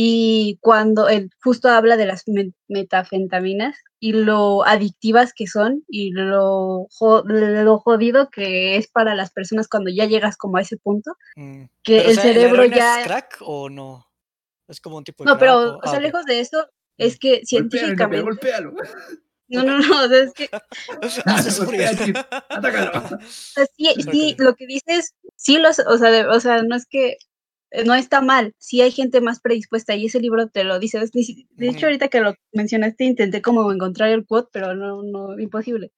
Y cuando él justo habla de las me- metafentaminas y lo adictivas que son y lo, jo- lo jodido que es para las personas cuando ya llegas como a ese punto, Mm. que Pero, o el sea, ¿la cerebro ya... ¿Es crack o no? Es como un tipo de No, crack. pero, o- o ah, sea, lejos de eso, es que no, pero científicamente. golpéalo. [laughs] No, no, no, o sea, es que Hace Golpea, sufrir. Chip, Atácalo. o sea, sí, sí, lo que dices, sí los, o sea, de- o sea, no es que no está mal, sí hay gente más predispuesta y ese libro te lo dice. si- De hecho, ahorita que lo mencionaste, intenté como encontrar el quote, pero no, no, imposible.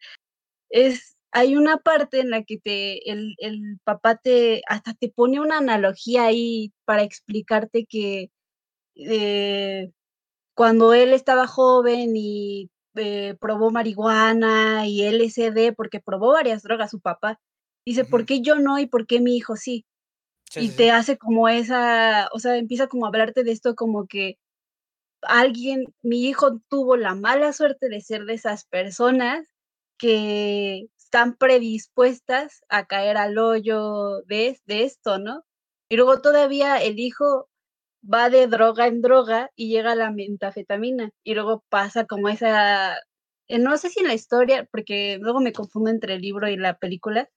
Es, hay una parte en la que te, el, el papá te, hasta te pone una analogía ahí para explicarte que eh, cuando él estaba joven y eh, probó marihuana y LSD, porque probó varias drogas su papá, dice, ¿por qué yo no y por qué mi hijo sí? Sí, y sí, te sí. hace como esa, o sea, empieza como a hablarte de esto como que alguien, mi hijo tuvo la mala suerte de ser de esas personas que están predispuestas a caer al hoyo de, de esto, ¿no? Y luego todavía el hijo va de droga en droga y llega a la metafetamina y luego pasa como esa, eh, no sé si en la historia, porque luego me confundo entre el libro y la película,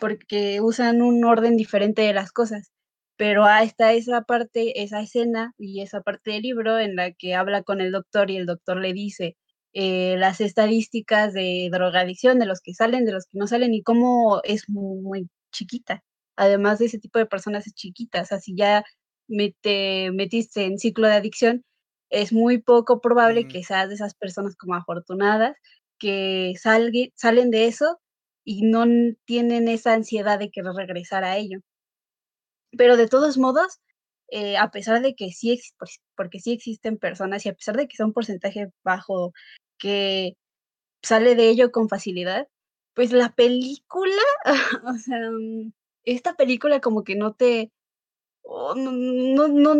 porque usan un orden diferente de las cosas. Pero ahí está esa parte, esa escena y esa parte del libro en la que habla con el doctor y el doctor le dice eh, las estadísticas de drogadicción, de los que salen, de los que no salen y cómo es muy, muy chiquita. Además de ese tipo de personas es chiquita. O sea, si ya me- te metiste en ciclo de adicción, es muy poco probable que seas de esas personas como afortunadas que salgue- salen de eso y no tienen esa ansiedad de querer regresar a ello. Pero de todos modos, eh, a pesar de que sí, pues, porque sí existen personas y a pesar de que sea un porcentaje bajo que sale de ello con facilidad, pues la película, [laughs] o sea, mm, esta película como que no te, oh, no, no,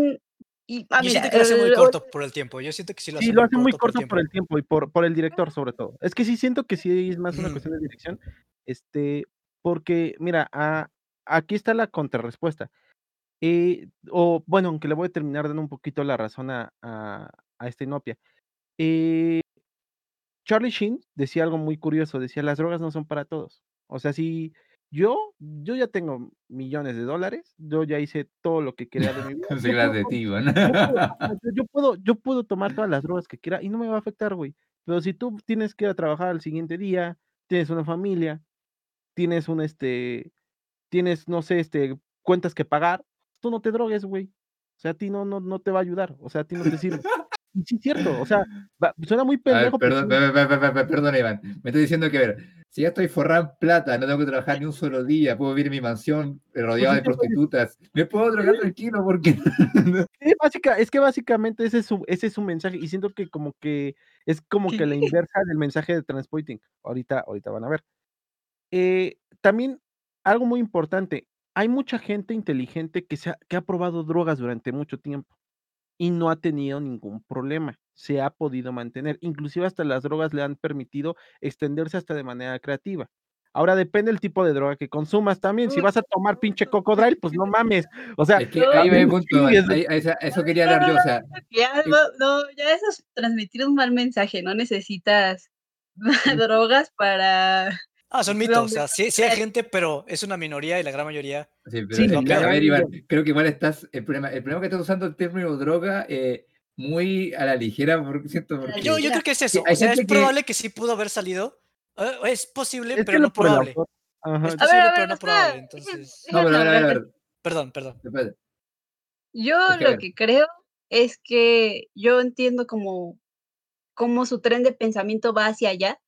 y, ah, Yo mira, siento que lo hace muy corto por el tiempo. Yo siento que sí lo hace Sí, lo muy corto por el tiempo y por, por el director, sobre todo. Es que sí siento que sí es más una cuestión de dirección. Este, porque, mira, a- aquí está la contrarrespuesta. Eh, o bueno, aunque le voy a terminar dando un poquito la razón a, a, a esta inopia. Eh, Charlie Sheen decía algo muy curioso, decía, las drogas no son para todos. O sea, si yo, yo ya tengo millones de dólares, yo ya hice todo lo que quería de mi vida. [laughs] Yo de ti, [laughs] yo puedo, yo puedo tomar todas las drogas que quiera y no me va a afectar, güey. Pero si tú tienes que ir a trabajar al siguiente día, tienes una familia, tienes un este, tienes, no sé, este, cuentas que pagar, tú no te drogues, güey. O sea, a ti no, no, no te va a ayudar, o sea, a ti no te sirve. Y sí es cierto, o sea, va- suena muy A ver, pendejo, pero perdón, sí, pe- pe- pe- pe- pe- perdón, Iván. Me estoy diciendo que, a ver, si ya estoy forrado en plata, no tengo que trabajar ni un solo día, puedo vivir en mi mansión eh, rodeado sí de prostitutas, me puedo drogar tranquilo porque [laughs] Sí, básica, es que básicamente ese es su, ese es su mensaje y siento que como que es como que la inversa del mensaje de Transpoiting. Ahorita, ahorita van a ver. Eh, también algo muy importante, hay mucha gente inteligente que, se ha, que ha probado drogas durante mucho tiempo y no ha tenido ningún problema, se ha podido mantener, inclusive hasta las drogas le han permitido extenderse hasta de manera creativa. Ahora depende el tipo de droga que consumas también. Si vas a tomar pinche cocodrile, pues no mames. O sea, es que ahí va el también punto, Iván, chingues, ahí- ahí- esa- eso quería no, yo, o sea, [laughs] Ya, no, no, ya eso es transmitir un mal mensaje, no necesitas [laughs] drogas para... Ah, son mitos. O sea, sí, sí hay eh. gente, pero es una minoría y la gran mayoría. sí, pero Sí, es no, que, claro, a ver, Iván, creo que igual estás, el problema, el problema que estás usando el término droga eh, muy a la ligera, porque siento, la porque Yo, yo creo que es eso. O sea, es que- probable que sí pudo haber salido. Es posible, es pero no por probable. Ajá, Es A ver, posible, pero no probable. [laughs] Entonces, No, pero a ver, a ver, a déjenme ver, perdón, perdón. Yo Es que, a lo que creo es que yo entiendo como, como su tren de pensamiento va hacia allá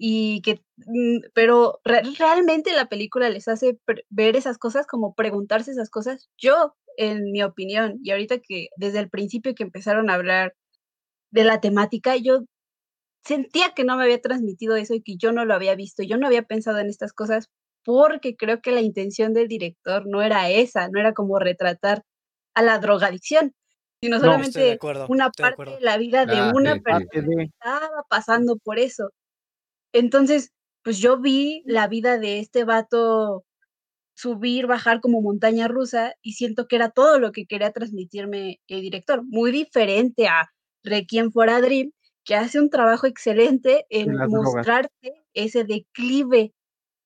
y que, mm, pero re- realmente la película les hace ver esas cosas, como preguntarse esas cosas. Yo, en mi opinión, y ahorita que desde el principio que empezaron a hablar de la temática, yo sentía que no me había transmitido eso y que yo no lo había visto, yo no había pensado en estas cosas porque creo que la intención del director no era esa, no era como retratar a la drogadicción, sino No. De solamente acuerdo. una de parte acuerdo. de la vida de Ah, una sí, persona de- que estaba pasando por eso. Entonces, pues yo vi la vida de este vato subir, bajar como montaña rusa y siento que era todo lo que quería transmitirme el director, muy diferente a Requiem for a Dream, que hace un trabajo excelente en drogas. mostrarte ese declive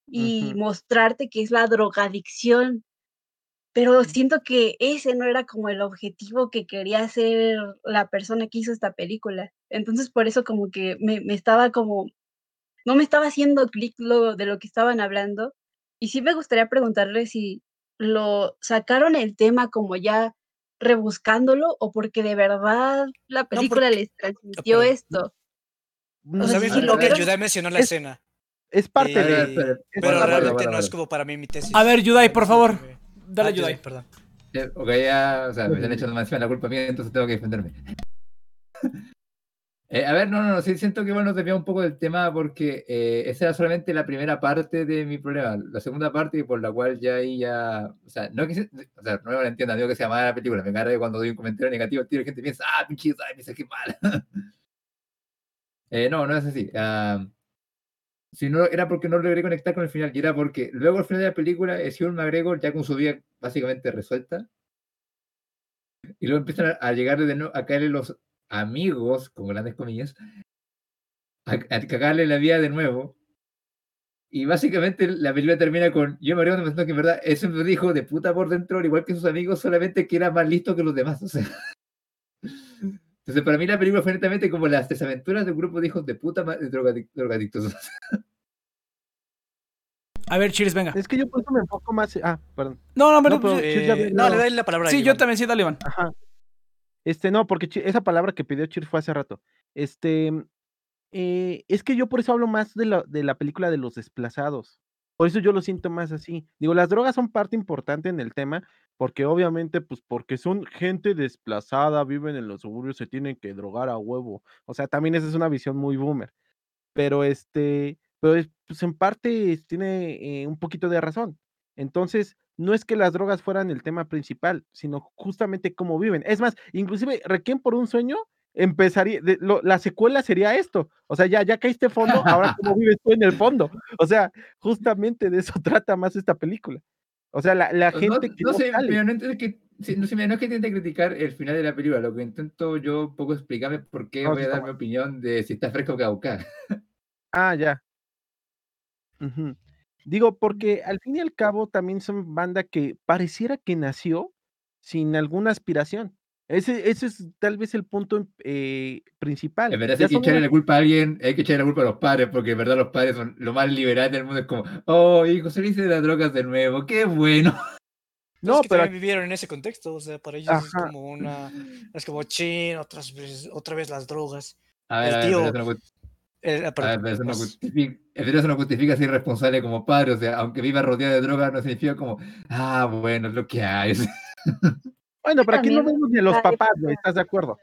y mostrarte que es la drogadicción pero siento que ese no era como el objetivo que quería hacer la persona que hizo esta película. Entonces, por eso como que me, me estaba como, no me estaba haciendo clic lo de lo que estaban hablando. Y sí me gustaría preguntarle si lo sacaron el tema como ya rebuscándolo o porque de verdad la película porque- les transmitió esto. No O sea, mí si lo porque vieron. Yudai mencionó la Es- escena. Es parte ver, de. Pero realmente bueno, no es como para mi, mi tesis. A ver, Yudai, por favor. Ah, Dale, Yudai. Perdón. Eh, Ok, ya, o sea, me están [laughs] echando encima la culpa mía, entonces tengo que defenderme. Eh, a ver, no, no, no, sí siento que bueno, nos desviamos un poco del tema porque eh, esa era solamente la primera parte de mi problema. La segunda parte, por la cual ya ahí ya, o sea, no que se- o sea, no me entiendan, digo que sea mala la película, me carga cuando doy un comentario negativo, el tiro, gente piensa, ah, pinche, ay, piensa que mala. [laughs] Eh, no, no es así. ah, si no, era porque no logré conectar con el final, y era porque luego al final de la película, es Ewan McGregor ya con su vida básicamente resuelta, y luego empiezan a, a de nuevo, a caerle los amigos, con grandes comillas, a, a cagarle la vida de nuevo. Y básicamente la película termina con yo me pensando que en verdad ese me dijo de puta por dentro, al igual que sus amigos, solamente que era más listo que los demás. O sea. Entonces, para mí la película fue netamente como las desaventuras de un grupo de hijos de puta de drogadic- drogadictos. A ver, Cheers, venga. Es que yo por eso me enfoco más. Ah, perdón. No, no, pero. No, pero- eh, ya Eh, no, le doy la palabra a sí, yo Iván. también, sí, dale, Iván. Ajá. Este, no, porque esa palabra que pidió Chir fue hace rato. Este, eh, es que yo por eso hablo más de la, de la película de los desplazados. Por eso yo lo siento más así. Digo, las drogas son parte importante en el tema, porque obviamente, pues porque son gente desplazada, viven en los suburbios, se tienen que drogar a huevo. O sea, también esa es una visión muy boomer. Pero este, pero es- pues en parte tiene eh, un poquito de razón. Entonces, no es que las drogas fueran el tema principal, sino justamente cómo viven. Es más, inclusive Requiem por un sueño empezaría, de- lo- la secuela sería esto. O sea, ya, ya caíste fondo, ahora [laughs] cómo vives tú en el fondo. O sea, justamente de eso [laughs] trata más esta película. O sea, la, la No, gente que no no sé, mira, no entiendo que, no, sé, no es que intente criticar el final de la película, lo que intento yo un poco explicarme por qué No, voy a dar mi opinión de si está fresco o caducada. Ah, ya. Ujú. Digo, porque al fin y al cabo también son banda que pareciera que nació sin alguna aspiración. Ese, ese es tal vez el punto eh, principal. En verdad, si hay que echarle la culpa a alguien, hay que echarle la culpa a los padres, porque en verdad los padres son lo más liberal del mundo. Es como, oh, hijo, saliste de las drogas de nuevo, qué bueno. [laughs] No, es [laughs] que pero vivieron en ese contexto, o sea, para ellos es Ajá. como una, [laughs] es como chin, otras veces, otra vez las drogas. A ver, El a ver, tío- no, Eh, ah, a perdón, ver, pero eso no pues, justifica, pero eso no justifica ser irresponsable como padre. O sea, aunque viva rodeado de drogas, no significa como, ah, bueno, es lo que hay. [laughs] bueno, pero aquí no vemos ni a los papás, güey, ¿estás de acuerdo?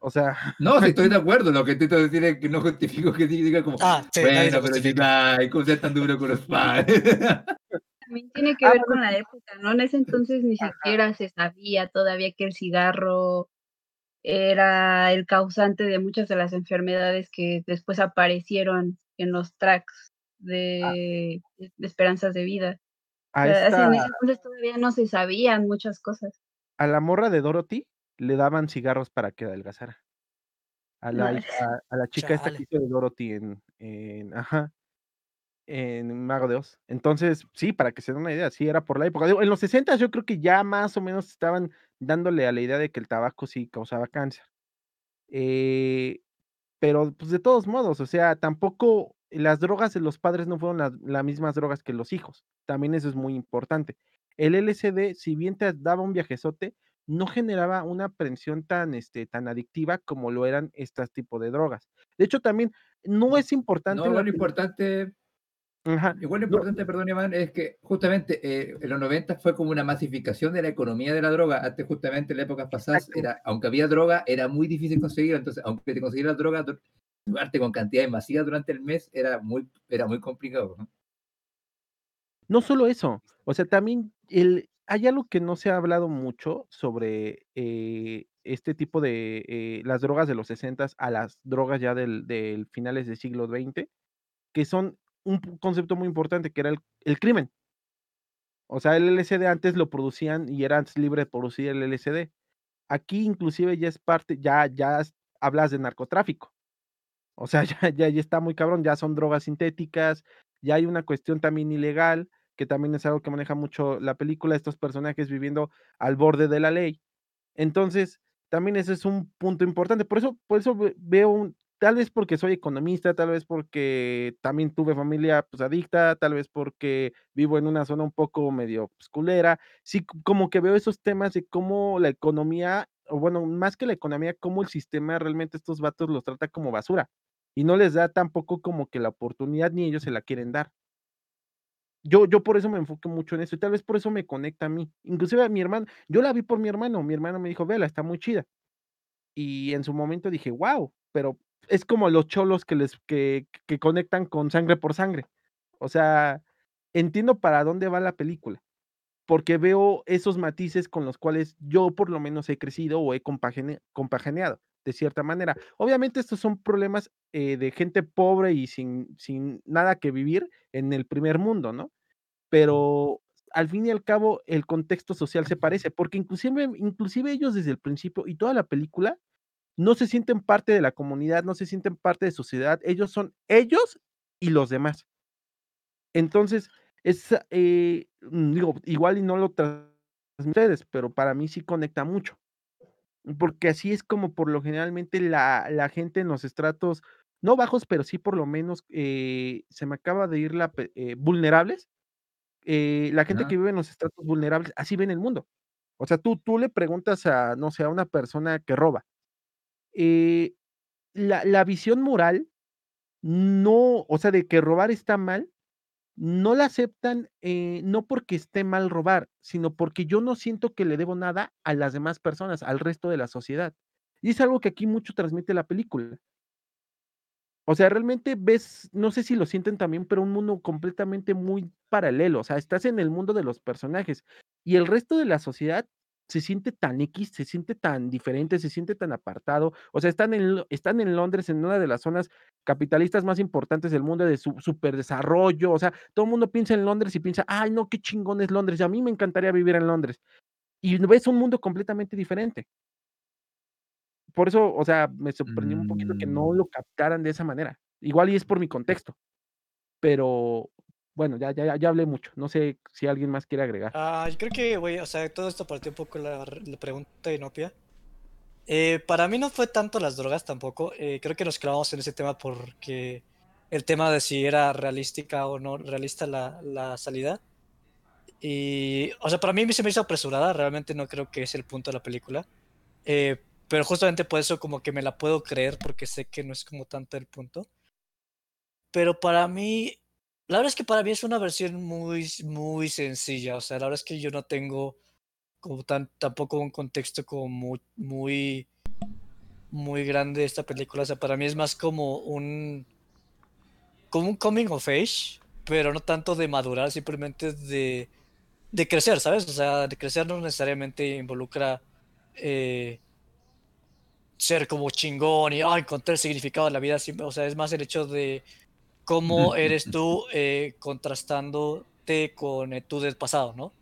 O sea, No, sí estoy [laughs] de acuerdo. Lo que intento decir es que no justifico que diga como, Ah, sí, bueno, pero ay, ¿cómo ser tan duro con los [laughs] padres? También tiene que Ah, ver con la época, ¿no? En ese entonces ni siquiera se sabía todavía que el cigarro era el causante de muchas de las enfermedades que después aparecieron en los tracks de, de esperanzas de vida. O a sea, esta, En ese entonces todavía no se sabían muchas cosas. a la morra de Dorothy le daban cigarros para que adelgazara. A la, No, a la chica esta que hizo de Dorothy en, en, ajá, en Mago de Oz. Entonces, sí, para que se den una idea, sí, era por la época. Digo, en los 60 yo creo que ya más o menos estaban dándole a la idea de que el tabaco sí causaba cáncer. Eh, pero, pues, de todos modos, o sea, tampoco las drogas de los padres no fueron las, mismas drogas que los hijos. También eso es muy importante. El LSD, si bien te daba un viajezote, no generaba una aprensión tan, este, tan adictiva como lo eran estas tipos de drogas. De hecho, también no es importante. No, lo importante, Ajá, igual lo No. importante, perdón, Iván, es que justamente eh, en los 90 fue como una masificación de la economía de la droga. Antes, justamente en las épocas pasadas, era, aunque había droga, era muy difícil conseguirla. Entonces, aunque te consiguieras droga, dr- drogarte con cantidades masivas durante el mes era muy, era muy complicado. ¿no? No solo eso, o sea, también el, hay algo que no se ha hablado mucho sobre eh, este tipo de eh, las drogas de los 60 a las drogas ya del, del finales del siglo XX, que son un concepto muy importante, que era el, el crimen. O sea, el LSD antes lo producían y era antes libre de producir el LSD. Aquí inclusive ya es parte, ya, ya hablas de narcotráfico. O sea, [laughs] ya, ya, está muy cabrón, ya son drogas sintéticas, ya hay una cuestión también ilegal que también es algo que maneja mucho la película, estos personajes viviendo al borde de la ley. Entonces, también ese es un punto importante. Por eso, por eso ve- veo un, tal vez porque soy economista, tal vez porque también tuve familia pues, adicta, tal vez porque vivo en una zona un poco medio pues, culera. Sí, como que veo esos temas de cómo la economía, o bueno, más que la economía, cómo el sistema realmente estos vatos los trata como basura y no les da tampoco como que la oportunidad ni ellos se la quieren dar. Yo, yo por eso me enfoco mucho en eso y tal vez por eso me conecta a mí. Inclusive a mi hermano, yo la vi por mi hermano, mi hermano me dijo, vela, está muy chida. Y en su momento dije, wow, pero es como los cholos que les que, que conectan con sangre por sangre. O sea, entiendo para dónde va la película, porque veo esos matices con los cuales yo por lo menos he crecido o he compagine- compagineado de cierta manera. Obviamente estos son problemas eh, de gente pobre y sin, sin nada que vivir en el primer mundo, ¿no? Pero al fin y al cabo el contexto social se parece, porque inclusive, inclusive ellos desde el principio y toda la película no se sienten parte de la comunidad, no se sienten parte de sociedad, ellos son ellos y los demás. Entonces, es, eh, mm, digo, igual y no lo transmiten ustedes, pero para mí sí conecta mucho, porque así es como por lo generalmente la, la gente en los estratos, no bajos, pero sí por lo menos, eh, se me acaba de ir la, eh, vulnerables, la gente Ajá. que vive en los estratos vulnerables, así ven el mundo. O sea, tú, tú le preguntas a, no sé, a una persona que roba, eh, la, la visión moral no, o sea, de que robar está mal, no la aceptan, eh, no porque esté mal robar, sino porque yo no siento que le debo nada a las demás personas, al resto de la sociedad. Y es algo que aquí mucho transmite la película. O sea, realmente ves, no sé si lo sienten también, pero un mundo completamente muy paralelo. O sea, estás en el mundo de los personajes y el resto de la sociedad se siente tan X, se siente tan diferente, se siente tan apartado. O sea, están en, están en Londres, en una de las zonas capitalistas más importantes del mundo de su superdesarrollo. O sea, todo el mundo piensa en Londres y piensa, ay, no, qué chingón es Londres. Y a mí me encantaría vivir en Londres. Y ves un mundo completamente diferente. Por eso, o sea, me sorprendió un poquito que no Mm. lo captaran de esa manera. Igual y es por mi contexto, pero bueno, ya, ya, ya hablé mucho. No sé si alguien más quiere agregar. Ah, yo creo que, güey, o sea, todo esto partió un poco la, la pregunta de Inopia. Eh, para mí no fue tanto las drogas tampoco. eh, creo que nos clavamos en ese tema porque el tema de si era realística o no realista la, la salida. Y, o sea, para mí se me hizo apresurada. Realmente no creo que es el punto de la película. Eh, pero justamente por eso como que me la puedo creer porque sé que no es como tanto el punto. Pero para mí, la verdad es que para mí es una versión muy, muy sencilla. O sea, la verdad es que yo no tengo como tampoco un contexto como muy, muy, muy grande de esta película. O sea, para mí es más como un, como un coming of age, pero no tanto de madurar, simplemente de, de crecer, ¿sabes? O sea, de crecer no necesariamente involucra eh, ser como chingón y ah, encontrar el significado de la vida. O sea, es más el hecho de cómo [laughs] eres tú eh, contrastándote con eh, tú del pasado, ¿no?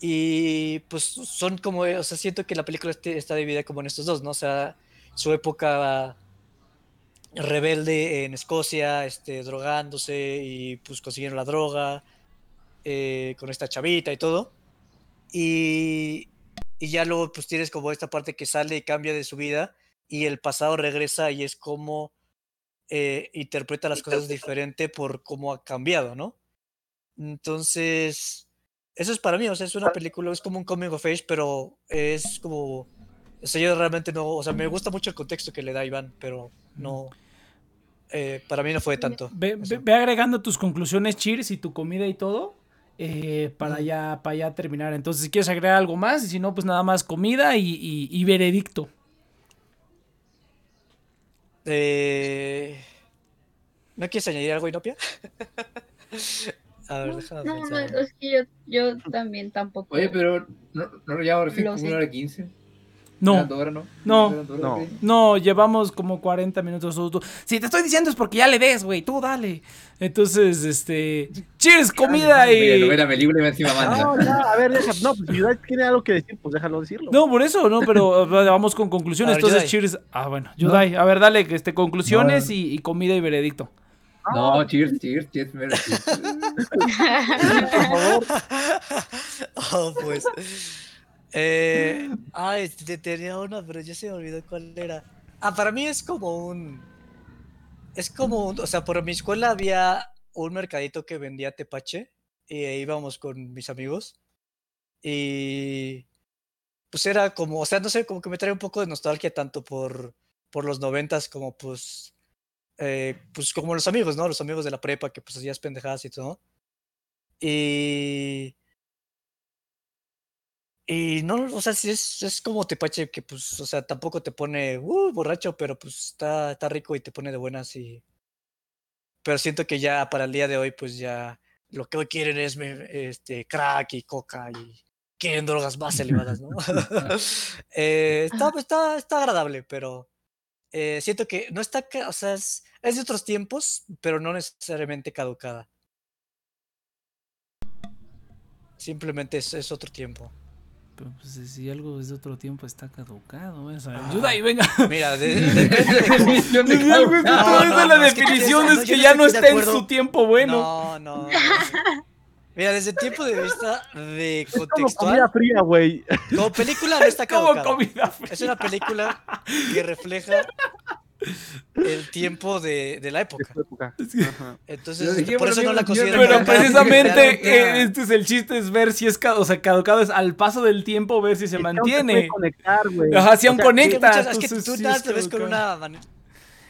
Y pues son como, o sea, siento que la película este- está dividida como en estos dos, ¿no? O sea, su época rebelde en Escocia, este, drogándose y pues consiguiendo la droga eh, con esta chavita y todo. Y, y ya luego pues tienes como esta parte que sale y cambia de su vida y el pasado regresa y es como eh, interpreta las cosas diferente por cómo ha cambiado, ¿no? Entonces, eso es para mí, o sea, es una película, es como un coming of age, pero es como, o sea, yo realmente no, o sea, me gusta mucho el contexto que le da Iván, pero no, eh, para mí no fue tanto. Ve, ve- ve agregando tus conclusiones, Cheers, y tu comida y todo. eh, para, ya, para ya terminar. Entonces, si quieres agregar algo más, y si no, pues nada más comida y, y- y veredicto. Eh, ¿No quieres añadir algo, Inopia? [laughs] A ver, déjame No, no, es que yo, yo también tampoco. Oye, pero no, no lo llevamos recién como una hora quince. No, ¿Eran dos horas, no? No. ¿Eran dos No. sí? no, llevamos como 40 minutos. Si te estoy diciendo es porque ya le des, güey, tú dale. Entonces, este. Cheers, comida no y. la película y me encima manda. No, ya, a ver, deja, no, pues si Yudai tiene algo que decir, pues déjalo decirlo. No, por eso, no, pero vamos con conclusiones. Ver, Entonces, Yudai. cheers. Ah, bueno, Yudai, a ver, dale, que este, conclusiones No. y, y comida y veredicto. No, cheers, cheers, cheers. cheers. Por favor. [laughs] oh, pues. Eh, ay, te- tenía una, pero ya se me olvidó cuál era. Ah, para mí es como un. Es como un. O sea, por mi escuela había un mercadito que vendía tepache. Y ahí íbamos con mis amigos. Y. Pues era como. O sea, no sé, como que me trae un poco de nostalgia tanto por, por los noventas como pues. eh, pues como los amigos, ¿no? Los amigos de la prepa que pues hacías pendejadas y todo. Y. Y no, o sea, sí es, es como tepache que, pues, o sea, tampoco te pone uh, borracho, pero pues está, está rico y te pone de buenas y... Pero siento que ya para el día de hoy, pues ya lo que hoy quieren es este, crack y coca y quieren drogas más elevadas, ¿no? [laughs] [laughs] Eh, está, está, está agradable, pero eh, siento que no está, o sea, es, es de otros tiempos, pero no necesariamente caducada. Simplemente es, es otro tiempo. Pero pues si algo es de otro tiempo está caducado. ¿eh? O sea, Ah. ayuda ahí, venga. [laughs] Mira, de- de de [laughs] Si algo es de No, no, la no, es que definición es que ya no está en su tiempo bueno. No, no. no. Mira, desde el tiempo de vista de Es como contextual, comida fría, güey. como película no está [laughs] Como caducada. comida fría. Es una película que refleja el tiempo de, de la época. Sí. Entonces, por eso no la considero. Pero precisamente eh, este es el chiste, es ver si es, o sea, caducado, es al paso del tiempo ver si se mantiene. conectar, güey. Ajá, si O aún sea, conecta. Es que, muchas- es que tú sí nada te ves con una.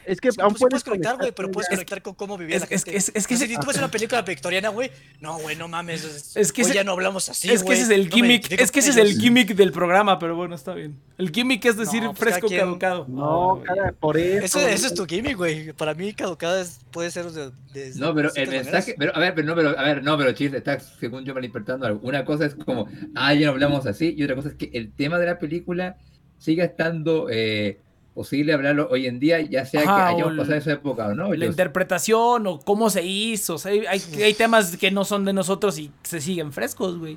Es que aún puedes puedes conectar, güey, pero puedes conectar con cómo vivía es- la es- gente. es- es que si tú ves una [laughs] película victoriana, güey, no, güey, no mames. Es, Es que ya no hablamos así, es que güey, ese es el gimmick, es que ese es el gimmick del programa, pero bueno, está bien. El gimmick es decir No, pues fresco quien- caducado. No, Ay, cada, por eso. Ese, ese es tu gimmick, güey. Para mí, caducada es- puede ser de. de- No, pero de el mensaje, pero a ver, pero no, pero a ver, no, pero chiste, está según yo malinterpretando algo. Una cosa es como, ah, ya no hablamos así, y otra cosa es que el tema de la película siga estando eh, posible hablarlo hoy en día, ya sea Ajá, que hayamos el- pasado esa época o no. La Yo- interpretación o cómo se hizo. o sea, hay, hay, hay temas que no son de nosotros y se siguen frescos, güey.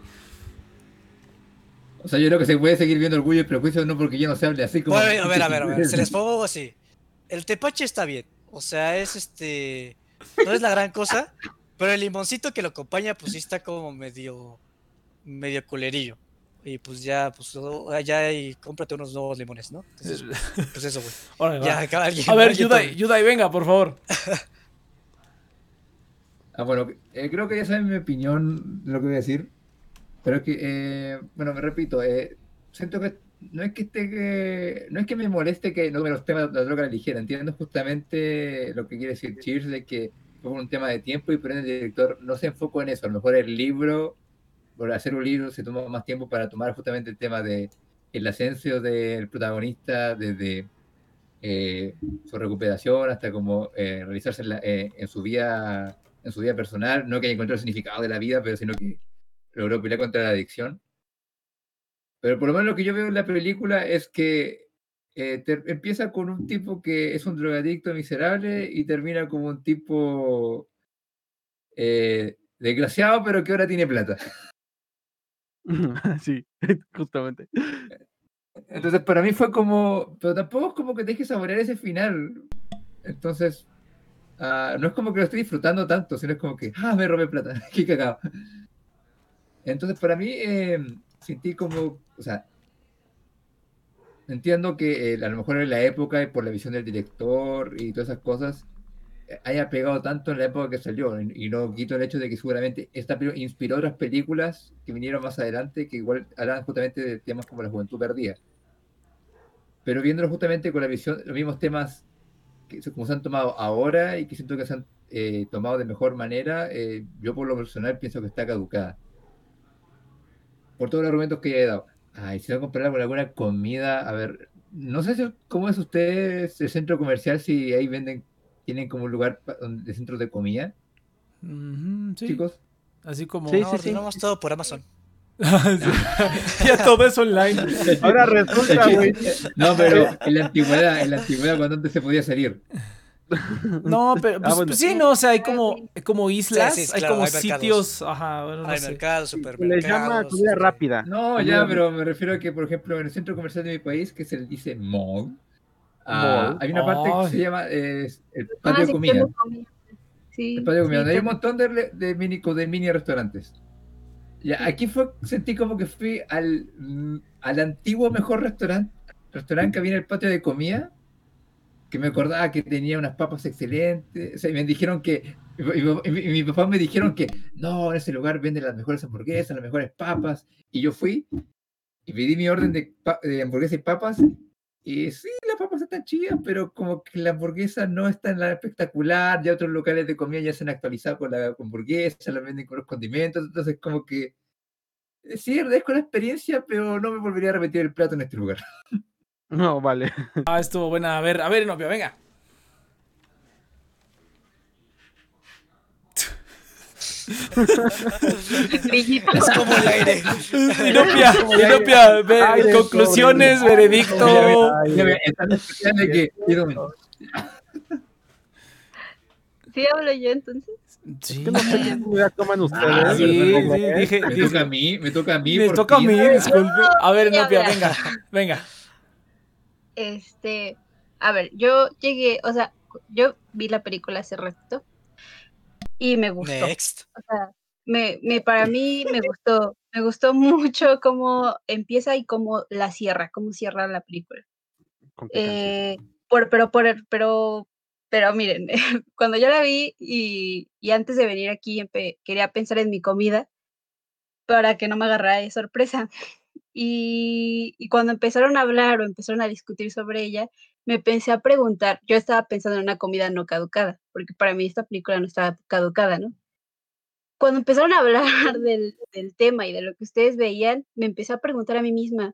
o sea, yo creo que se puede seguir viendo orgullo y prejuicio, no porque yo no se hable así como. Bueno, a ver, a ver, a ver. Se les [laughs] pongo así. El tepache está bien. O sea, es este. No es la gran cosa. Pero el limoncito que lo acompaña, pues sí está como medio. medio culerillo. Y pues ya, pues oh, ya y cómprate unos nuevos limones, ¿no? Entonces, pues eso, güey. [laughs] Ya, acá alguien- A ver, Yudai. Yudai, venga, por favor. [laughs] Ah, bueno, eh, creo que ya saben mi opinión de lo que voy a decir. Pero es que, eh, bueno, me repito, eh, siento que no es que esté que, no es que me moleste que no me los temas de la droga ligera, entiendo justamente lo que quiere decir Cheers, de que fue un tema de tiempo y por ende el director no se enfocó en eso. A lo mejor el libro, por hacer un libro, se tomó más tiempo para tomar justamente el tema de el ascenso del protagonista desde eh, su recuperación hasta como eh, realizarse en, la- eh, en su vida en su vida personal, no que haya encontrado el significado de la vida, pero sino que logró pelear contra la adicción. Pero por lo menos lo que yo veo en la película es que eh, ter- empieza con un tipo que es un drogadicto miserable y termina como un tipo eh, desgraciado, pero que ahora tiene plata. [laughs] [laughs] sí, [laughs] justamente. Entonces, para mí fue como, pero tampoco es como que te deje saborear ese final. Entonces, ah, no es como que lo estoy disfrutando tanto, sino es como que, ah, me robé plata, [laughs] qué cagado. Entonces, para mí, eh, sentí como, o sea, entiendo que eh, a lo mejor en la época y por la visión del director y todas esas cosas, eh, haya pegado tanto en la época que salió. Y no quito el hecho de que seguramente esta película inspiró otras películas que vinieron más adelante que igual hablan justamente de temas como la juventud perdida. Pero viéndolo justamente con la visión, los mismos temas que se- como se han tomado ahora y que siento que se han eh, tomado de mejor manera, eh, yo por lo personal pienso que está caducada. Por todos los argumentos que ya he dado. Ay, si no compararla con alguna comida, a ver, no sé si- cómo es ustedes el centro comercial, si ahí venden, tienen como un lugar de centros de comida, sí. chicos. Así como. Sí, No, sí, sí. ordenamos todo por Amazon. [laughs] ya todo es online. [laughs] Ahora resulta, güey. No, pero en la antigüedad, en la antigüedad cuando antes se podía salir. No, pero pues, Ah, bueno. pues sí, no, o sea, hay como, como islas, Sí, sí, hay como hay sitios, ajá, bueno, no Hay sé. mercados, supermercados. llama comida rápida. No, ya, pero me refiero a que, por ejemplo, en el centro comercial de mi país, que se le dice mall, ah, hay una parte que Ay. se llama eh, el Ah, patio comida. de comida. sí. Espacio de comida, sí, hay un montón de, de mini, de mini restaurantes. Ya, aquí fue, sentí como que fui al, mm, al antiguo mejor restaurante, restaurante que había en el patio de comida, que me acordaba que tenía unas papas excelentes. O sea, y me dijeron que, y, mi- y mi- y papás me dijeron que no, en ese lugar venden las mejores hamburguesas, las mejores papas. Y yo fui y pedí mi orden de, de hamburguesas y papas. Y sí, papas están chidas, pero como que la hamburguesa no es tan la espectacular. Ya otros locales de comida ya se han actualizado con la con hamburguesa, la venden con los condimentos. Entonces, como que eh, sí, agradezco la experiencia, pero no me volvería a repetir el plato en este lugar. [laughs] No, vale. Ah, estuvo buena. A ver, a ver, Inopia, venga. Es como el aire. Inopia, Inopia, ve- Ay, conclusiones, pobre. veredicto. Ay, que- Sí hablo yo entonces. Sí, que no sé qué ustedes. Ah, sí, perdón, sí, dije, Me dije- toca a mí, me toca a mí. me toca a mí, disculpe. A ver, ya. venga, venga. Este, a ver, yo llegué, o sea, yo vi la película hace rato y me gustó. Next. O sea, me, me, para mí me gustó, me gustó [laughs] mucho cómo empieza y cómo la cierra, cómo cierra la película. Eh, por, pero, por, pero, pero miren, [laughs] cuando yo la vi y, y antes de venir aquí quería pensar en mi comida para que no me agarrara de sorpresa. [laughs] Y, y cuando empezaron a hablar o empezaron a discutir sobre ella, me pensé a preguntar, yo estaba pensando en una comida no caducada, porque para mí esta película no estaba caducada, ¿no? Cuando empezaron a hablar [laughs] del, del tema y de lo que ustedes veían, me empecé a preguntar a mí misma,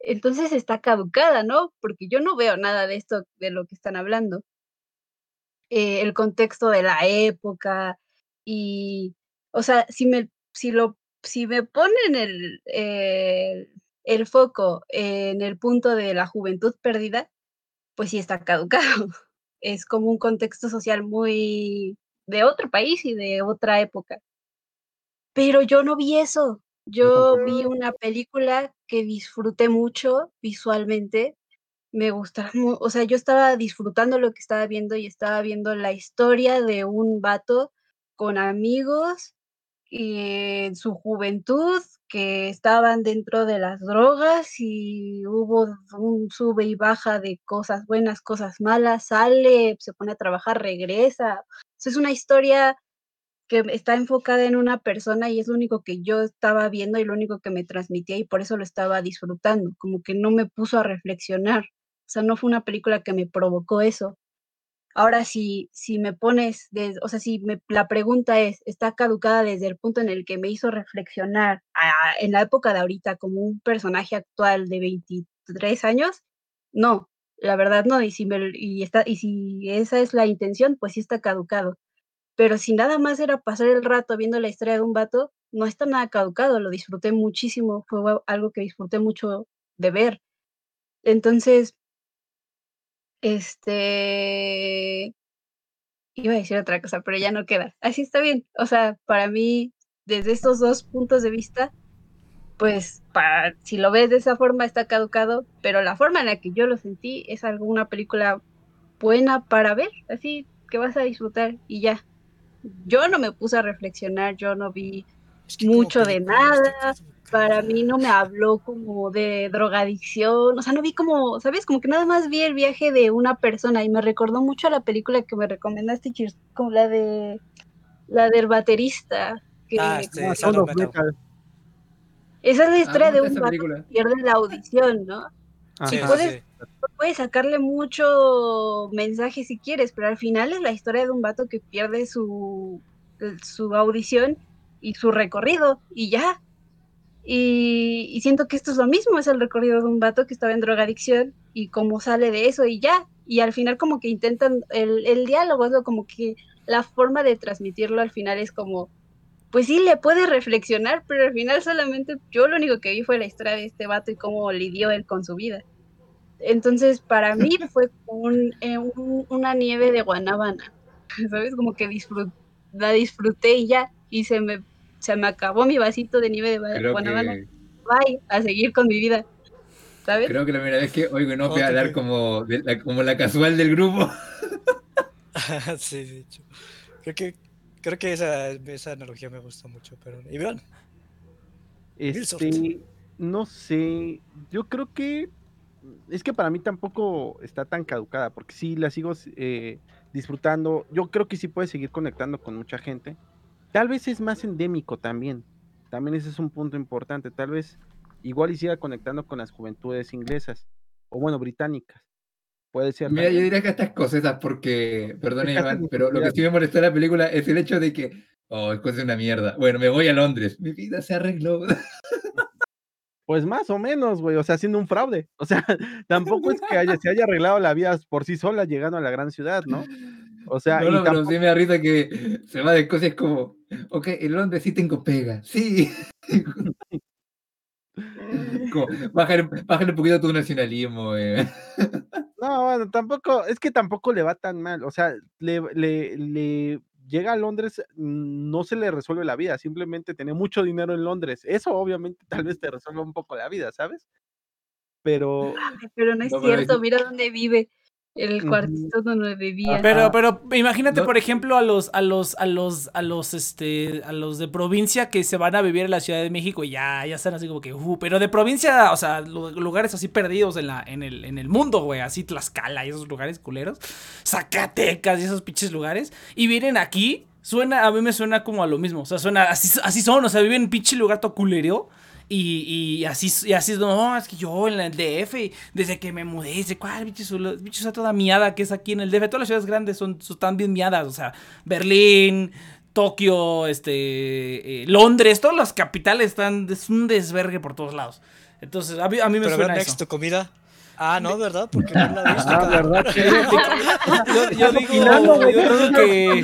entonces está caducada, ¿no? Porque yo no veo nada de esto, de lo que están hablando. Eh, el contexto de la época y, o sea, si me, si lo, si me ponen el, el, el foco en el punto de la juventud perdida, pues sí está caducado. [laughs] Es como un contexto social muy de otro país y de otra época. Pero yo no vi eso. Yo vi una película que disfruté mucho visualmente. Me gustaba, o sea, yo estaba disfrutando lo que estaba viendo y estaba viendo la historia de un vato con amigos en su juventud que estaban dentro de las drogas y hubo un sube y baja de cosas buenas, cosas malas, sale, se pone a trabajar, regresa. Es una historia que está enfocada en una persona y es lo único que yo estaba viendo y lo único que me transmitía y por eso lo estaba disfrutando, como que no me puso a reflexionar. O sea, no fue una película que me provocó eso. Ahora, si, si me pones, des- o sea, si la pregunta es, ¿está caducada desde el punto en el que me hizo reflexionar en la época de ahorita como un personaje actual de 23 años? No, la verdad no, y si, me- y está, y si esa es la intención, pues sí está caducado. Pero si nada más era pasar el rato viendo la historia de un vato, no está nada caducado, lo disfruté muchísimo, fue algo que disfruté mucho de ver. Entonces, este, iba a decir otra cosa, pero ya no queda. Así está bien. O sea, para mí, desde estos dos puntos de vista, pues para, si lo ves de esa forma está caducado, pero la forma en la que yo lo sentí es algo, una película buena para ver, así que vas a disfrutar y ya. Yo no me puse a reflexionar, yo no vi Es que como mucho de nada. Para mí no me habló como de drogadicción, o sea, no vi como, ¿sabes? Como que nada más vi el viaje de una persona y me recordó mucho a la película que me recomendaste, como la de la del baterista, que Ah, este, Ah, of Metal. Metal. esa es la Ah, historia de ¿cómo un esa vato que pierde la audición, ¿no? Sí, Ajá. sí, puedes- sí. Puedes sacarle mucho mensaje si quieres, pero al final es la historia de un vato que pierde su, su audición y su recorrido y ya. Y, y siento que esto es lo mismo, es el recorrido de un vato que estaba en drogadicción y cómo sale de eso y ya. Y al final como que intentan, el, el diálogo es lo como que la forma de transmitirlo al final es como, pues sí, le puedes reflexionar, pero al final solamente yo lo único que vi fue la historia de este vato y cómo lidió él con su vida. Entonces, para mí [laughs] fue un, eh, un- una nieve de guanábana, [laughs] ¿sabes? Como que disfrut- la disfruté y ya, y se me, se me acabó mi vasito de nieve de que, Bye, a seguir con mi vida, ¿sabes? creo que la primera vez que oigo no voy a hablar como, de la, como la casual del grupo. [laughs] sí, de hecho. Creo que, creo que esa, esa analogía me gusta mucho, pero... Y vean. Este, no sé, yo creo que es que para mí tampoco está tan caducada, porque sí la sigo eh, disfrutando. Yo creo que sí puede seguir conectando con mucha gente. Tal vez es más endémico también. También ese es un punto importante. Tal vez igual y siga conectando con las juventudes inglesas o bueno, británicas. Puede ser. Mira, yo diría que estas cosas porque, perdón Iván, pero lo que sí me molestó de la película es el hecho de que, oh, es una mierda. Bueno, me voy a Londres. Mi vida se arregló. Pues más o menos, güey, o sea, haciendo un fraude. O sea, [laughs] tampoco es que haya, se haya arreglado la vida por sí sola llegando a la gran ciudad, ¿no? O sea, no, no, pero tampoco- sí me da risa que se va de Escocia, es como, ok, en Londres sí tengo pega, sí. [laughs] como, bájale, bájale un poquito tu nacionalismo, eh. No, bueno, tampoco, es que tampoco le va tan mal. O sea, le, le, le llega a Londres, mm, no se le resuelve la vida, simplemente tiene mucho dinero en Londres. Eso obviamente tal vez te resuelva un poco la vida, ¿sabes? Pero Pero no es No, pero cierto, mira dónde vive. El cuartito donde vivía. Pero, Ah, pero imagínate, por ejemplo, a los, a los, a los, a los, este, a los de provincia que se van a vivir en la Ciudad de México y ya, ya están así como que, uh, pero de provincia, o sea, lu- lugares así perdidos en la, en el, en el mundo, güey, así Tlaxcala y esos lugares culeros, Zacatecas y esos pinches lugares, y vienen aquí, suena, a mí me suena como a lo mismo, o sea, suena, así, así son, o sea, viven en pinche lugar todo culero. Y, y así, y así, no, es que yo en el DF, desde que me mudé, dice, ¿cuál bicho, ciudad- bicho está toda miada que es aquí en el DF? Todas las ciudades grandes son, son están bien miadas, o sea, Berlín, Tokio, este, eh, Londres, todas las capitales están, es un desvergue por todos lados. Entonces, a mí, a mí me pero suena eso. tu comida. Ah, no, ¿verdad? Porque no la viste. ah. ¿verdad? [laughs] Yo, yo digo, yo digo que...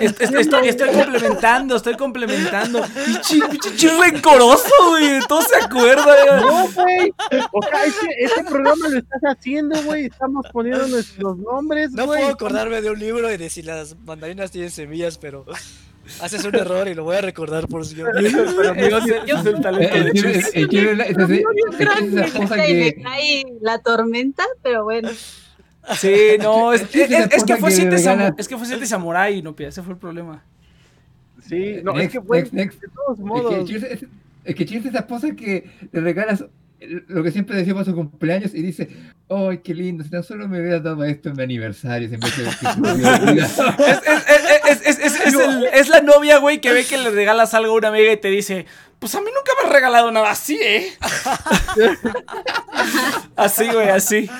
Est- est- Estoy, complementando, estoy complementando. [laughs] Chido rencoroso, güey. Todo se acuerda. güey. No, güey. O sea, este, este programa lo estás haciendo, güey. Estamos poniendo nuestros nombres, No güey. puedo acordarme de un libro y de si las mandarinas tienen semillas, pero haces un error y lo voy a recordar por [laughs] es el chile es la- es así- el chile es esa cosa Y me que, cae la tormenta, pero bueno. Sí, no, [laughs] es, Es que es- es que fue que siete es que fue siete samurai, no, ese fue el problema. Sí, no, es Next, que, güey, next, next. de todos Es que modos. Es, es que es esa esposa que le regalas lo que siempre decía para su cumpleaños y dice, ¡ay, qué lindo! Si tan solo me hubieras dado esto en mi aniversario, en vez de [laughs] Es, es, es, es, es, es el- es la novia, güey, que ve que le regalas algo a una amiga y te dice, pues a mí nunca me has regalado nada así, ¿eh? [laughs] así, güey, así.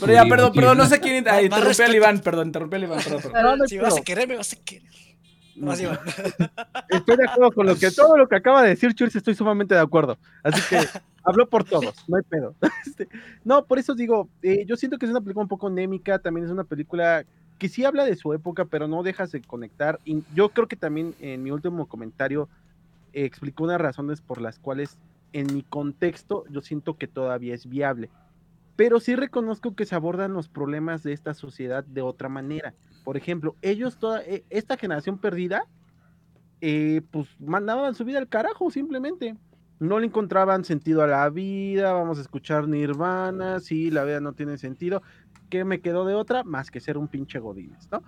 Pero ya, perdón, perdón, no sé quién... Ay, interrumpí al. Iván, perdón, interrumpí al Iván, perdón, perdón. No, no, Si vas a querer, me vas a querer. Iván. [laughs] Estoy de acuerdo con lo que todo lo que acaba de decir Church, estoy sumamente de acuerdo. Así que [laughs] habló por todos, no hay pedo. [laughs] Este, no, por eso digo, eh, yo siento que es una película un poco anémica, también es una película que sí habla de su época, pero no dejas de conectar. Y yo creo que también en mi último comentario eh, explicó unas razones por las cuales en mi contexto yo siento que todavía es viable. Pero sí reconozco que se abordan los problemas de esta sociedad de otra manera. Por ejemplo, ellos, toda, eh, esta generación perdida, eh, pues mandaban su vida al carajo simplemente. No le encontraban sentido a la vida, vamos a escuchar Nirvana, sí, la vida no tiene sentido. ¿Qué me quedó de otra? Más que ser un pinche Godines, ¿no?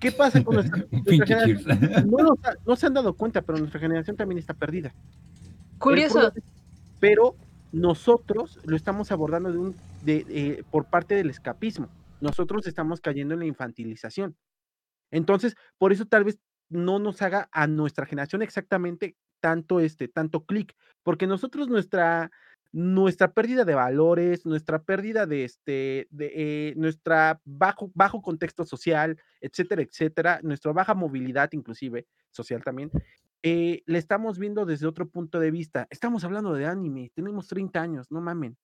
¿Qué pasa con nuestra, [laughs] Un nuestra pinche generación? [laughs] No, nos ha- no se han dado cuenta, pero nuestra generación también está perdida. Curioso. Pero nosotros lo estamos abordando eh, por parte del escapismo. Nosotros estamos cayendo en la infantilización. Entonces, por eso tal vez no nos haga a nuestra generación exactamente tanto este, tanto clic, porque nosotros nuestra nuestra pérdida de valores, nuestra pérdida de este, de eh, nuestra bajo, bajo contexto social, etcétera, etcétera, nuestra baja movilidad inclusive social también, eh, le estamos viendo desde otro punto de vista. Estamos hablando de anime, tenemos 30 años, no mamen.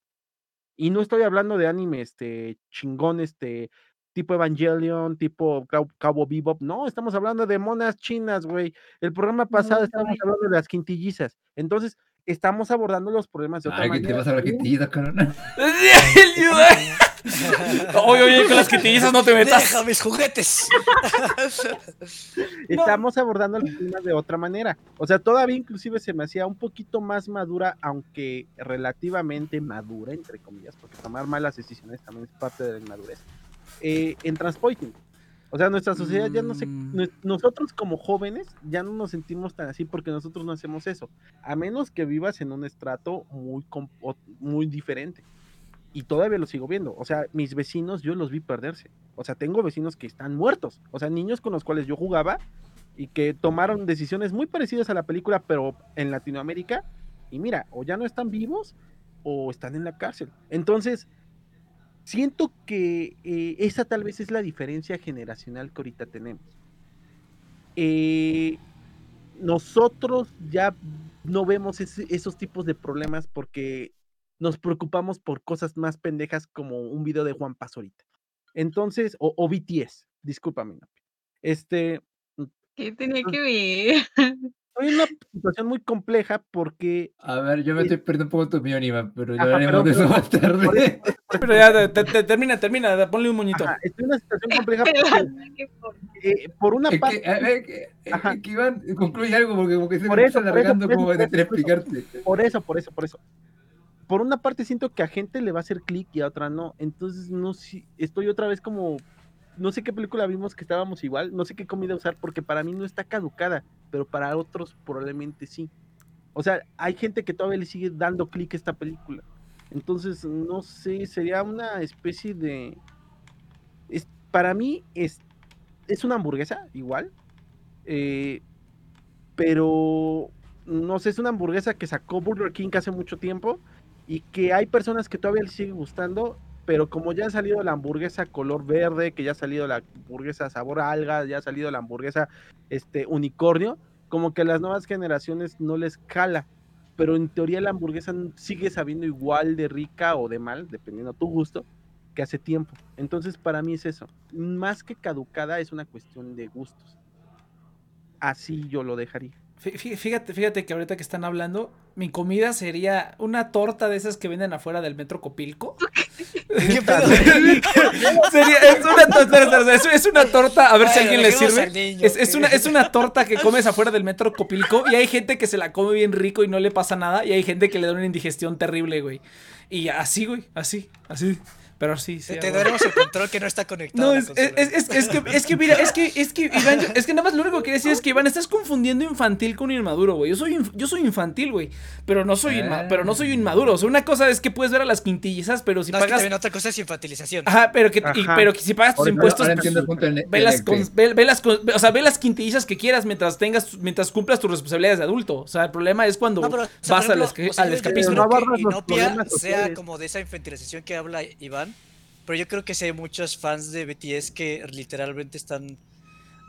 Y no estoy hablando de anime este chingón, este tipo Evangelion, tipo Cowboy Bebop, no, estamos hablando de monas chinas, güey. El programa pasado estábamos hablando de las quintillizas. Entonces, estamos abordando los problemas de otra Ay, ¿qué te manera. pasa a la quintillita, cabrón? [laughs] Oye, oye, con las quintillizas no te metas. Deja mis juguetes. [laughs] estamos abordando los temas de otra manera. O sea, todavía inclusive se me hacía un poquito más madura, aunque relativamente madura, entre comillas, porque tomar malas decisiones también es parte de la inmadurez. eh, en Transpoiting. O sea, nuestra sociedad ya no se... Mm. Nosotros como jóvenes ya no nos sentimos tan así porque nosotros no hacemos eso. A menos que vivas en un estrato muy, muy diferente. Y todavía lo sigo viendo. O sea, mis vecinos yo los vi perderse. O sea, tengo vecinos que están muertos. O sea, niños con los cuales yo jugaba y que tomaron decisiones muy parecidas a la película, pero en Latinoamérica. Y mira, o ya no están vivos o están en la cárcel. Entonces, siento que eh, esa tal vez es la diferencia generacional que ahorita tenemos. Eh, nosotros ya no vemos esos tipos de problemas porque nos preocupamos por cosas más pendejas como un video de Juan Paz ahorita. Entonces, o, o BTS, discúlpame. Este, ¿Qué tenía que ver? [laughs] hay una situación muy compleja porque A ver, yo me Sí. estoy perdiendo un poco tu opinión, Iván, pero ya hablaremos de pero- eso más tarde. Pero ya, te- te- termina, termina, ponle un moñito. ajá, estoy en una situación [laughs] compleja porque, eh, por una Es parte, que, a ver, que, es Ajá. que Iván, concluye algo porque como que se Por me eso, está por eso, alargando por eso, como de explicarte. Por eso, por eso, por eso. Por una parte siento que a gente le va a hacer clic y a otra no. Entonces no sé, estoy otra vez como no sé qué película vimos que estábamos igual, no sé qué comida usar porque para mí no está caducada, pero para otros probablemente sí. O sea, hay gente que todavía le sigue dando clic a esta película. Entonces, no sé, sería una especie de es, para mí es es una hamburguesa igual. eh, pero no sé, es una hamburguesa que sacó Burger King hace mucho tiempo y que hay personas que todavía les sigue gustando, pero como ya ha salido la hamburguesa color verde, que ya ha salido la hamburguesa sabor a alga, ya ha salido la hamburguesa este unicornio, como que a las nuevas generaciones no les cala, pero en teoría la hamburguesa sigue sabiendo igual de rica o de mal, dependiendo tu gusto, que hace tiempo. Entonces para mí es eso, más que caducada es una cuestión de gustos. Así yo lo dejaría. Fí- fí- Fíjate, fíjate que ahorita que están hablando, mi comida sería una torta de esas que venden afuera del metro Copilco. [laughs] [laughs] ¿Qué pedo? [laughs] Sería, es una torta, espera, espera, es, es una torta, a ver si alguien le sirve. niño, Es, es que- una, es una torta que comes afuera del metro Copilco y hay gente que se la come bien rico y no le pasa nada y hay gente que le da una indigestión terrible, güey. Y así, güey, así, así. Pero sí, sí. Te, daremos el control que no está conectado. No, a la es, es, es, es que, es que, mira, es que, es que, Iván, yo- es que nada más lo único que quería decir es que, Iván, estás confundiendo infantil con inmaduro, güey. Yo soy, inf- yo soy infantil, güey, pero no soy, inma- Ah. pero no soy inmaduro. O sea, una cosa es que puedes ver a las quintillizas, pero si No, es que pagas, también otra cosa es infantilización. ajá, pero que, y- pero que si pagas tus Ahora- impuestos, Ahora pues, entiendo el punto del- ve las, con- ve- ve las con- o sea, ve las quintillizas que quieras mientras tengas, mientras cumplas tus responsabilidades de adulto. O sea, el problema es cuando No, pero, o sea, vas al, ejemplo, esca- o sea, al escapismo. No que sea como de esa infantilización que habla Iván, pero yo creo que sí hay muchos fans de BTS que literalmente están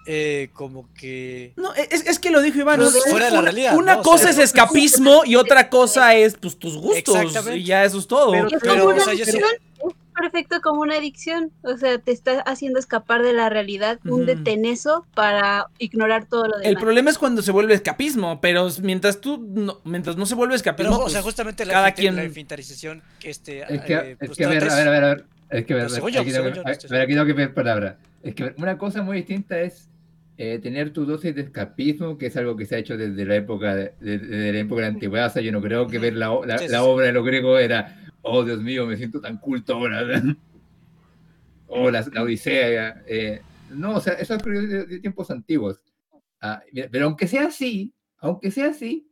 eh, como que... No, es, es que lo dijo Iván. Sea, fuera de la una, realidad, una ¿no? O cosa sea, es escapismo y otra cosa es pues tus gustos. Exactamente. Y ya eso es todo. Pero- Es Pero, como o una sea, yo sí- adicción, es perfecto como una adicción. O sea, te está haciendo escapar de la realidad. Ujú. Húndete en eso para ignorar todo lo el demás. problema es cuando se vuelve escapismo, pero mientras tú no, mientras no se vuelve escapismo, Pero, o pues, sea, justamente la, cada quien- la infantilización que este... Es que, eh, es pues, que a ver, a ver, a es- ver, a ver. Es que, ver, Pero según yo, aquí tengo según que- yo, a no ver, estoy aquí tengo que ver palabras. Es que una cosa muy distinta es eh, tener tu dosis de escapismo, que es algo que se ha hecho desde la época de, de- desde la época de la antigüedad. O sea, yo no creo que ver la, la- Sí, sí, la obra de los griegos era, oh Dios mío, me siento tan culto ahora. [laughs] o la, la Odisea. eh, no, o sea, eso es de, de tiempos antiguos. Ah, pero aunque sea así, aunque sea así,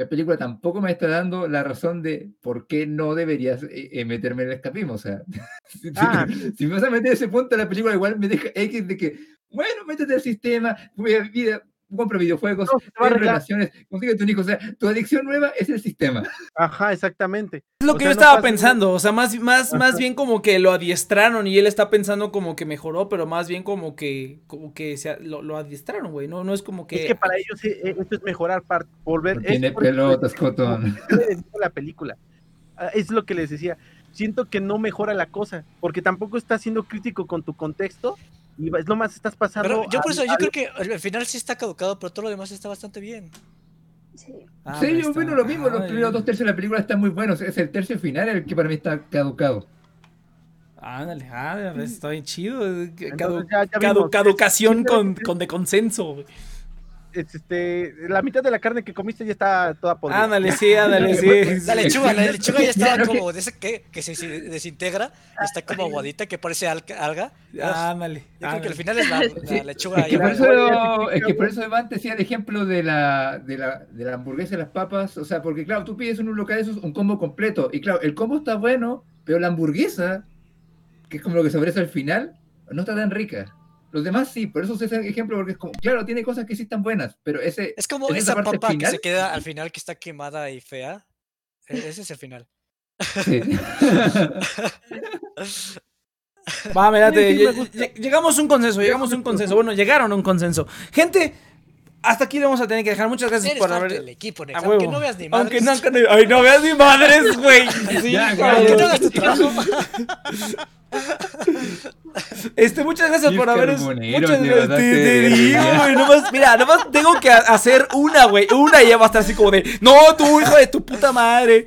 la película tampoco me está dando la razón de por qué no deberías eh, eh, meterme en el escapismo. O sea, [laughs] si, Ah. si me vas a meter ese punto, la película igual me deja X de que, bueno, métete al sistema, voy a- vida, compra videojuegos, No, relaciones, consigue tu hijo. O sea, tu adicción nueva es el sistema. Ajá, exactamente. es lo o que sea, yo no estaba pasa- pensando, o sea, más, más, más bien como que lo adiestraron y él está pensando como que mejoró, pero más bien como que, como que se, lo, lo adiestraron, güey, no, no es como que... Es que para ellos eh, eh, esto es mejorar, para volver. No tiene pelotas, Cotón. la película. Ah, Es lo que les decía. Siento que no mejora la cosa, porque tampoco estás siendo crítico con tu contexto y es lo más estás pasando. Pero yo por a- eso, yo a- creo que al al final sí está caducado, pero todo lo demás está bastante bien. Sí. Ah, sí, pero yo está- opino lo mismo. Los primeros dos tercios de la película están muy buenos. Es el tercio final el que para mí está caducado. Ándale, ah, está bien chido. eh, Entonces cadu- ya- ya cadu- vimos. caducación con, con de consenso, este, la mitad de la carne que comiste ya está toda podrida. Ándale, sí, [laughs] ándale, sí. La lechuga, la lechuga ya estaba [laughs] como de ese que, que se desintegra, está como aguadita, que parece alga. Ándale. Yo creo que al final es la, [laughs] la Sí, lechuga. Es que, por eso, es que por eso Iván te decía el ejemplo de la, de, la, de la hamburguesa y las papas. O sea, porque claro, tú pides en un local de esos un combo completo. Y claro, el combo está bueno, pero la hamburguesa, que es como lo que se ofrece al final, no está tan rica. Los demás sí, por eso es ese ejemplo, porque es como, claro, tiene cosas que sí están buenas, pero ese. Es como esa esa parte papa que final- se queda al final que está quemada y fea. E- Ese es el final. sí. [laughs] Va, mirate, llegamos a un consenso, llegamos a un consenso. Bueno, llegaron a un consenso. Gente, hasta aquí le vamos a tener que dejar. Muchas gracias Eres por parte haber. del equipo, Nex, A aunque no veas ni Aunque madres. no, ay, no veas ni madres, [laughs] güey. Sí, Ya. Aunque no hagas tu trabajo. Este, muchas gracias por haber. Muchas gracias. te digo, güey. Nomás, mira, nomás tengo que hacer una, güey. Una y ya va a estar así como de. No, tú, hijo de tu puta madre.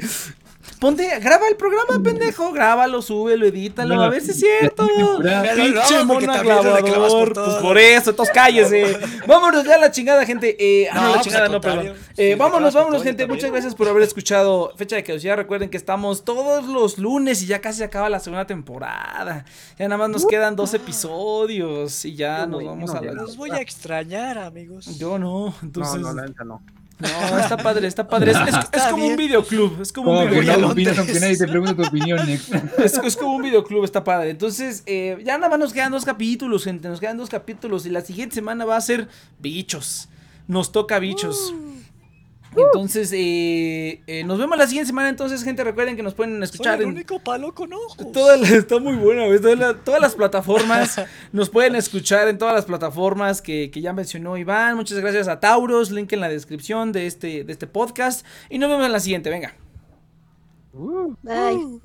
Ponte, graba el programa, pendejo. Grábalo, súbelo, edítalo. A ver si es cierto. no, Pinche por grabador. Pues por eso, entonces cállese. Vámonos ya a la chingada, gente. Eh, ah, no, No, la pues, chingada no, perdón. Eh, Sí, vámonos, vámonos, gente. Muchas gracias por haber escuchado Fecha de Caducidad. Recuerden que estamos todos los lunes y ya casi se acaba la segunda temporada. Ya nada más nos quedan dos episodios y ya Qué nos bueno, vamos a la. Los voy a extrañar, amigos. Yo no, No, entonces. no, la neta no. No, está padre, está padre. Es, es- es Está como un videoclub. Es como un que videoclub. no Londres. opinas aunque nadie te pregunta tu opinión, Nick. [laughs] Es, es como un videoclub, está padre. Entonces, eh, ya nada más nos quedan dos capítulos, gente. Nos quedan dos capítulos. Y la siguiente semana va a ser bichos. Nos toca bichos. Entonces, eh, eh, nos vemos la siguiente semana. Entonces, gente, recuerden que nos pueden Soy escuchar el en. único palo con ojos. Toda la- está muy buena, güey. Toda la- todas las plataformas [laughs] nos pueden escuchar en todas las plataformas que, que ya mencionó Iván. Muchas gracias a Tauros, link en la descripción de este, de este podcast. Y nos vemos en la siguiente, venga. Uh, Bye.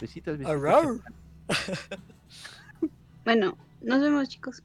besitos, besitos. Arrar. Bueno, nos vemos, chicos.